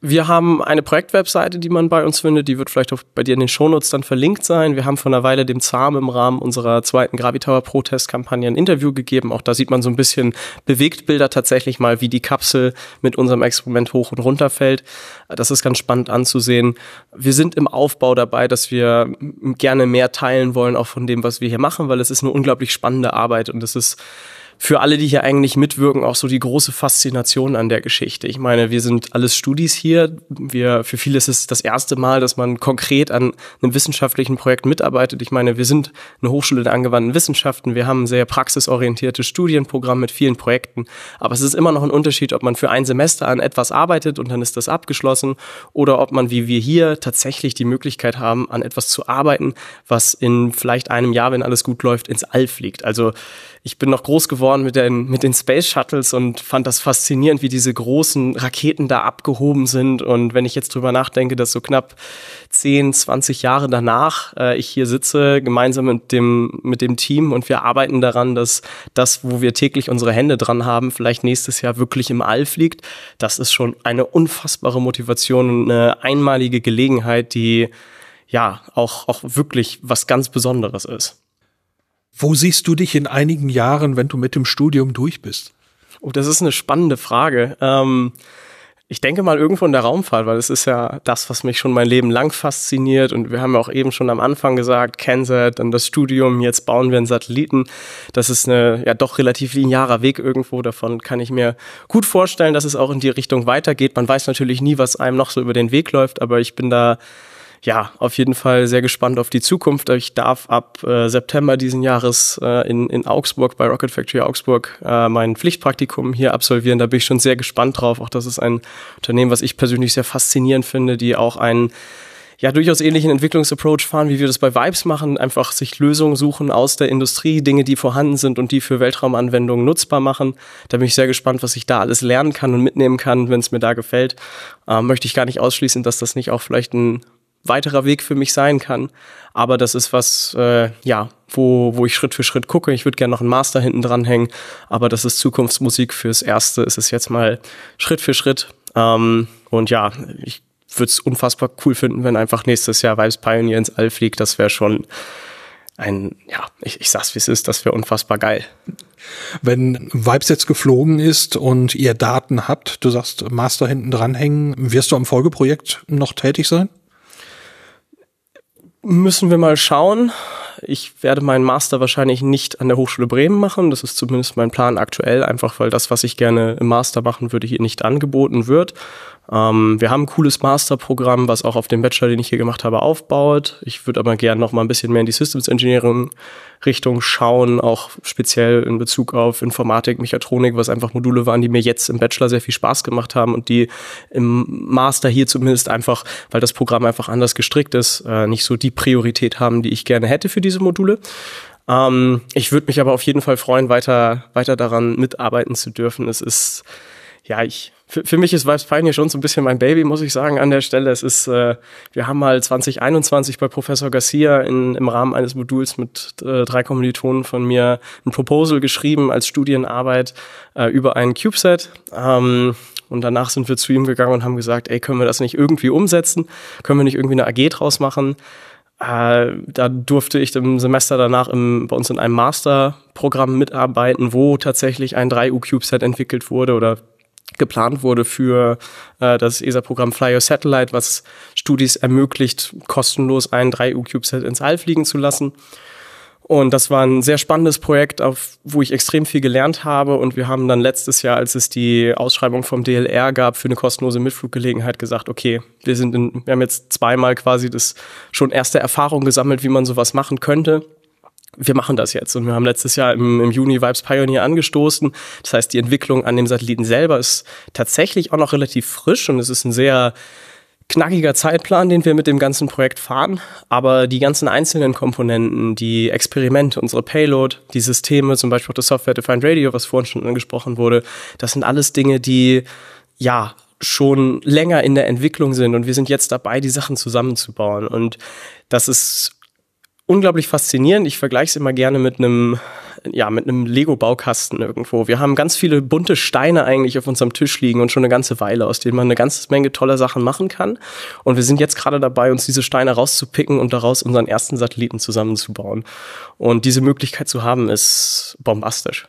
Wir haben eine Projektwebseite, die man bei uns findet. Die wird vielleicht auch bei dir in den Shownotes dann verlinkt sein. Wir haben vor einer Weile dem ZAM im Rahmen unserer zweiten Gravitower Protest-Kampagne ein Interview gegeben. Auch da sieht man so ein bisschen Bewegtbilder tatsächlich mal, wie die Kapsel mit unserem Experiment hoch und runter fällt. Das ist ganz spannend anzusehen. Wir sind im Aufbau dabei, dass wir gerne mehr teilen wollen, auch von dem, was wir hier machen, weil es ist eine unglaublich spannende Arbeit und es ist für alle, die hier eigentlich mitwirken, auch so die große Faszination an der Geschichte. Ich meine, wir sind alles Studis hier. Wir, für viele ist es das erste Mal, dass man konkret an einem wissenschaftlichen Projekt mitarbeitet. Ich meine, wir sind eine Hochschule der angewandten Wissenschaften. Wir haben ein sehr praxisorientiertes Studienprogramm mit vielen Projekten. Aber es ist immer noch ein Unterschied, ob man für ein Semester an etwas arbeitet und dann ist das abgeschlossen oder ob man, wie wir hier, tatsächlich die Möglichkeit haben, an etwas zu arbeiten, was in vielleicht einem Jahr, wenn alles gut läuft, ins All fliegt. Also ich bin noch groß geworden mit den, mit den Space Shuttles und fand das faszinierend, wie diese großen Raketen da abgehoben sind. Und wenn ich jetzt drüber nachdenke, dass so knapp 10, 20 Jahre danach äh, ich hier sitze, gemeinsam mit dem, mit dem Team und wir arbeiten daran, dass das, wo wir täglich unsere Hände dran haben, vielleicht nächstes Jahr wirklich im All fliegt, das ist schon eine unfassbare Motivation und eine einmalige Gelegenheit, die ja auch, auch wirklich was ganz Besonderes ist. Wo siehst du dich in einigen Jahren, wenn du mit dem Studium durch bist? Oh, das ist eine spannende Frage. Ähm, ich denke mal irgendwo in der Raumfahrt, weil es ist ja das, was mich schon mein Leben lang fasziniert. Und wir haben ja auch eben schon am Anfang gesagt, Kensat, dann das Studium, jetzt bauen wir einen Satelliten. Das ist eine ja doch relativ linearer Weg irgendwo. Davon kann ich mir gut vorstellen, dass es auch in die Richtung weitergeht. Man weiß natürlich nie, was einem noch so über den Weg läuft, aber ich bin da ja, auf jeden Fall sehr gespannt auf die Zukunft. Ich darf ab äh, September diesen Jahres äh, in, in Augsburg bei Rocket Factory Augsburg äh, mein Pflichtpraktikum hier absolvieren. Da bin ich schon sehr gespannt drauf. Auch das ist ein Unternehmen, was ich persönlich sehr faszinierend finde, die auch ein ja durchaus ähnlichen Entwicklungsapproach fahren, wie wir das bei Vibes machen, einfach sich Lösungen suchen aus der Industrie, Dinge, die vorhanden sind und die für Weltraumanwendungen nutzbar machen. Da bin ich sehr gespannt, was ich da alles lernen kann und mitnehmen kann, wenn es mir da gefällt. Ähm, möchte ich gar nicht ausschließen, dass das nicht auch vielleicht ein weiterer Weg für mich sein kann. Aber das ist was, äh, ja, wo, wo ich Schritt für Schritt gucke. Ich würde gerne noch einen Master hinten dran hängen, aber das ist Zukunftsmusik fürs Erste. Es ist jetzt mal Schritt für Schritt. Ähm, und ja, ich würde es unfassbar cool finden, wenn einfach nächstes Jahr Vibes Pioneer ins All fliegt. Das wäre schon ein, ja, ich, ich sag's wie es ist, das wäre unfassbar geil. Wenn Vibes jetzt geflogen ist und ihr Daten habt, du sagst Master hinten dranhängen, wirst du am Folgeprojekt noch tätig sein? Müssen wir mal schauen. Ich werde meinen Master wahrscheinlich nicht an der Hochschule Bremen machen. Das ist zumindest mein Plan aktuell, einfach weil das, was ich gerne im Master machen würde, hier nicht angeboten wird. Ähm, wir haben ein cooles Masterprogramm, was auch auf dem Bachelor, den ich hier gemacht habe, aufbaut. Ich würde aber gerne noch mal ein bisschen mehr in die Systems Engineering Richtung schauen, auch speziell in Bezug auf Informatik, Mechatronik, was einfach Module waren, die mir jetzt im Bachelor sehr viel Spaß gemacht haben und die im Master hier zumindest einfach, weil das Programm einfach anders gestrickt ist, äh, nicht so die Priorität haben, die ich gerne hätte für diese Module. Ähm, ich würde mich aber auf jeden Fall freuen, weiter, weiter daran mitarbeiten zu dürfen. Es ist, ja, ich für, für mich ist Vibes Pioneer schon so ein bisschen mein Baby, muss ich sagen, an der Stelle. Es ist, äh, wir haben mal 2021 bei Professor Garcia in, im Rahmen eines Moduls mit äh, drei Kommilitonen von mir ein Proposal geschrieben als Studienarbeit äh, über einen CubeSat. Ähm, und danach sind wir zu ihm gegangen und haben gesagt, ey, können wir das nicht irgendwie umsetzen? Können wir nicht irgendwie eine AG draus machen? Äh, da durfte ich im Semester danach im, bei uns in einem Masterprogramm mitarbeiten, wo tatsächlich ein 3U-CubeSat entwickelt wurde oder geplant wurde für äh, das ESA-Programm Fly Your Satellite, was Studis ermöglicht, kostenlos ein 3U-CubeSat ins All fliegen zu lassen. Und das war ein sehr spannendes Projekt, auf, wo ich extrem viel gelernt habe. Und wir haben dann letztes Jahr, als es die Ausschreibung vom DLR gab für eine kostenlose Mitfluggelegenheit, gesagt, okay, wir sind in, wir haben jetzt zweimal quasi das schon erste Erfahrung gesammelt, wie man sowas machen könnte wir machen das jetzt. Und wir haben letztes Jahr im, im Juni Vibes Pioneer angestoßen. Das heißt, die Entwicklung an dem Satelliten selber ist tatsächlich auch noch relativ frisch und es ist ein sehr knackiger Zeitplan, den wir mit dem ganzen Projekt fahren. Aber die ganzen einzelnen Komponenten, die Experimente, unsere Payload, die Systeme, zum Beispiel auch das Software-Defined Radio, was vorhin schon angesprochen wurde, das sind alles Dinge, die ja schon länger in der Entwicklung sind und wir sind jetzt dabei, die Sachen zusammenzubauen. Und das ist unglaublich faszinierend. Ich vergleiche es immer gerne mit einem, ja, mit einem Lego-Baukasten irgendwo. Wir haben ganz viele bunte Steine eigentlich auf unserem Tisch liegen und schon eine ganze Weile, aus denen man eine ganze Menge toller Sachen machen kann. Und wir sind jetzt gerade dabei, uns diese Steine rauszupicken und daraus unseren ersten Satelliten zusammenzubauen. Und diese Möglichkeit zu haben, ist bombastisch.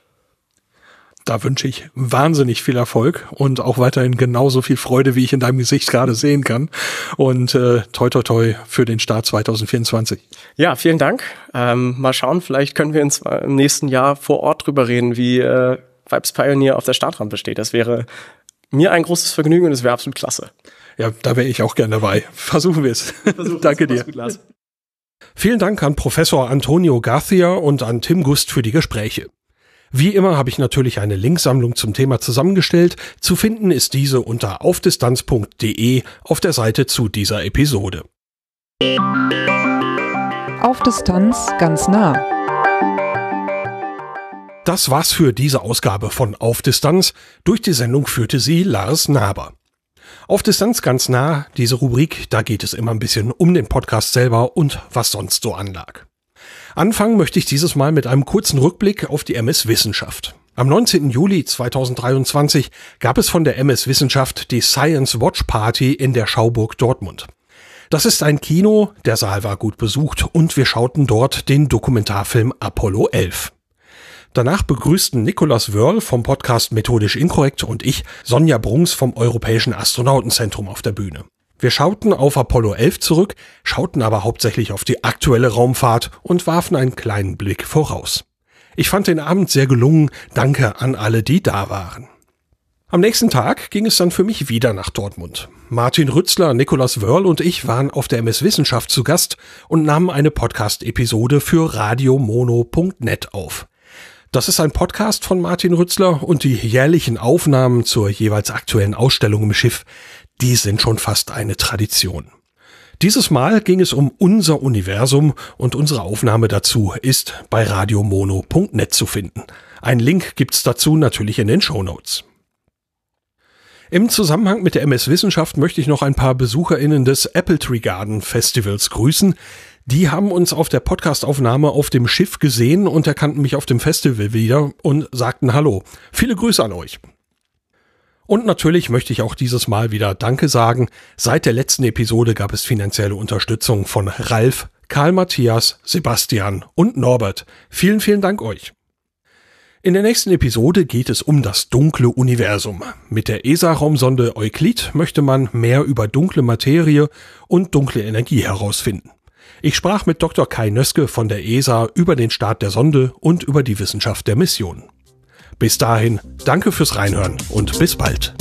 Da wünsche ich wahnsinnig viel Erfolg und auch weiterhin genauso viel Freude, wie ich in deinem Gesicht gerade sehen kann. Und äh, toi toi toi für den Start 2024. Ja, vielen Dank. Ähm, mal schauen, vielleicht können wir uns im nächsten Jahr vor Ort drüber reden, wie äh, Vibes Pioneer auf der Startrampe steht. Das wäre mir ein großes Vergnügen und es wäre absolut klasse. Ja, da wäre ich auch gerne dabei. Versuchen wir es. Danke dir. Vielen Dank an Professor Antonio Garcia und an Tim Gust für die Gespräche. Wie immer habe ich natürlich eine Linksammlung zum Thema zusammengestellt. Zu finden ist diese unter aufdistanz.de auf der Seite zu dieser Episode. Auf Distanz ganz nah. Das war's für diese Ausgabe von Auf Distanz. Durch die Sendung führte sie Lars Naber. Auf Distanz ganz nah, diese Rubrik, da geht es immer ein bisschen um den Podcast selber und was sonst so anlag. Anfangen möchte ich dieses Mal mit einem kurzen Rückblick auf die MS Wissenschaft. Am 19. Juli 2023 gab es von der MS Wissenschaft die Science Watch Party in der Schauburg Dortmund. Das ist ein Kino, der Saal war gut besucht und wir schauten dort den Dokumentarfilm Apollo 11. Danach begrüßten Nicolas Wörl vom Podcast Methodisch Inkorrekt und ich Sonja Brungs vom Europäischen Astronautenzentrum auf der Bühne. Wir schauten auf Apollo 11 zurück, schauten aber hauptsächlich auf die aktuelle Raumfahrt und warfen einen kleinen Blick voraus. Ich fand den Abend sehr gelungen, danke an alle, die da waren. Am nächsten Tag ging es dann für mich wieder nach Dortmund. Martin Rützler, Nikolaus Wörl und ich waren auf der MS Wissenschaft zu Gast und nahmen eine Podcast-Episode für radiomono.net auf. Das ist ein Podcast von Martin Rützler und die jährlichen Aufnahmen zur jeweils aktuellen Ausstellung im Schiff, die sind schon fast eine Tradition. Dieses Mal ging es um unser Universum und unsere Aufnahme dazu ist bei radiomono.net zu finden. Ein Link gibt's dazu natürlich in den Show Notes. Im Zusammenhang mit der MS Wissenschaft möchte ich noch ein paar BesucherInnen des Apple Tree Garden Festivals grüßen. Die haben uns auf der Podcastaufnahme auf dem Schiff gesehen und erkannten mich auf dem Festival wieder und sagten Hallo. Viele Grüße an euch. Und natürlich möchte ich auch dieses Mal wieder Danke sagen. Seit der letzten Episode gab es finanzielle Unterstützung von Ralf, Karl Matthias, Sebastian und Norbert. Vielen, vielen Dank euch. In der nächsten Episode geht es um das dunkle Universum. Mit der ESA-Raumsonde Euklid möchte man mehr über dunkle Materie und dunkle Energie herausfinden. Ich sprach mit Dr. Kai Nöske von der ESA über den Start der Sonde und über die Wissenschaft der Mission. Bis dahin, danke fürs Reinhören und bis bald.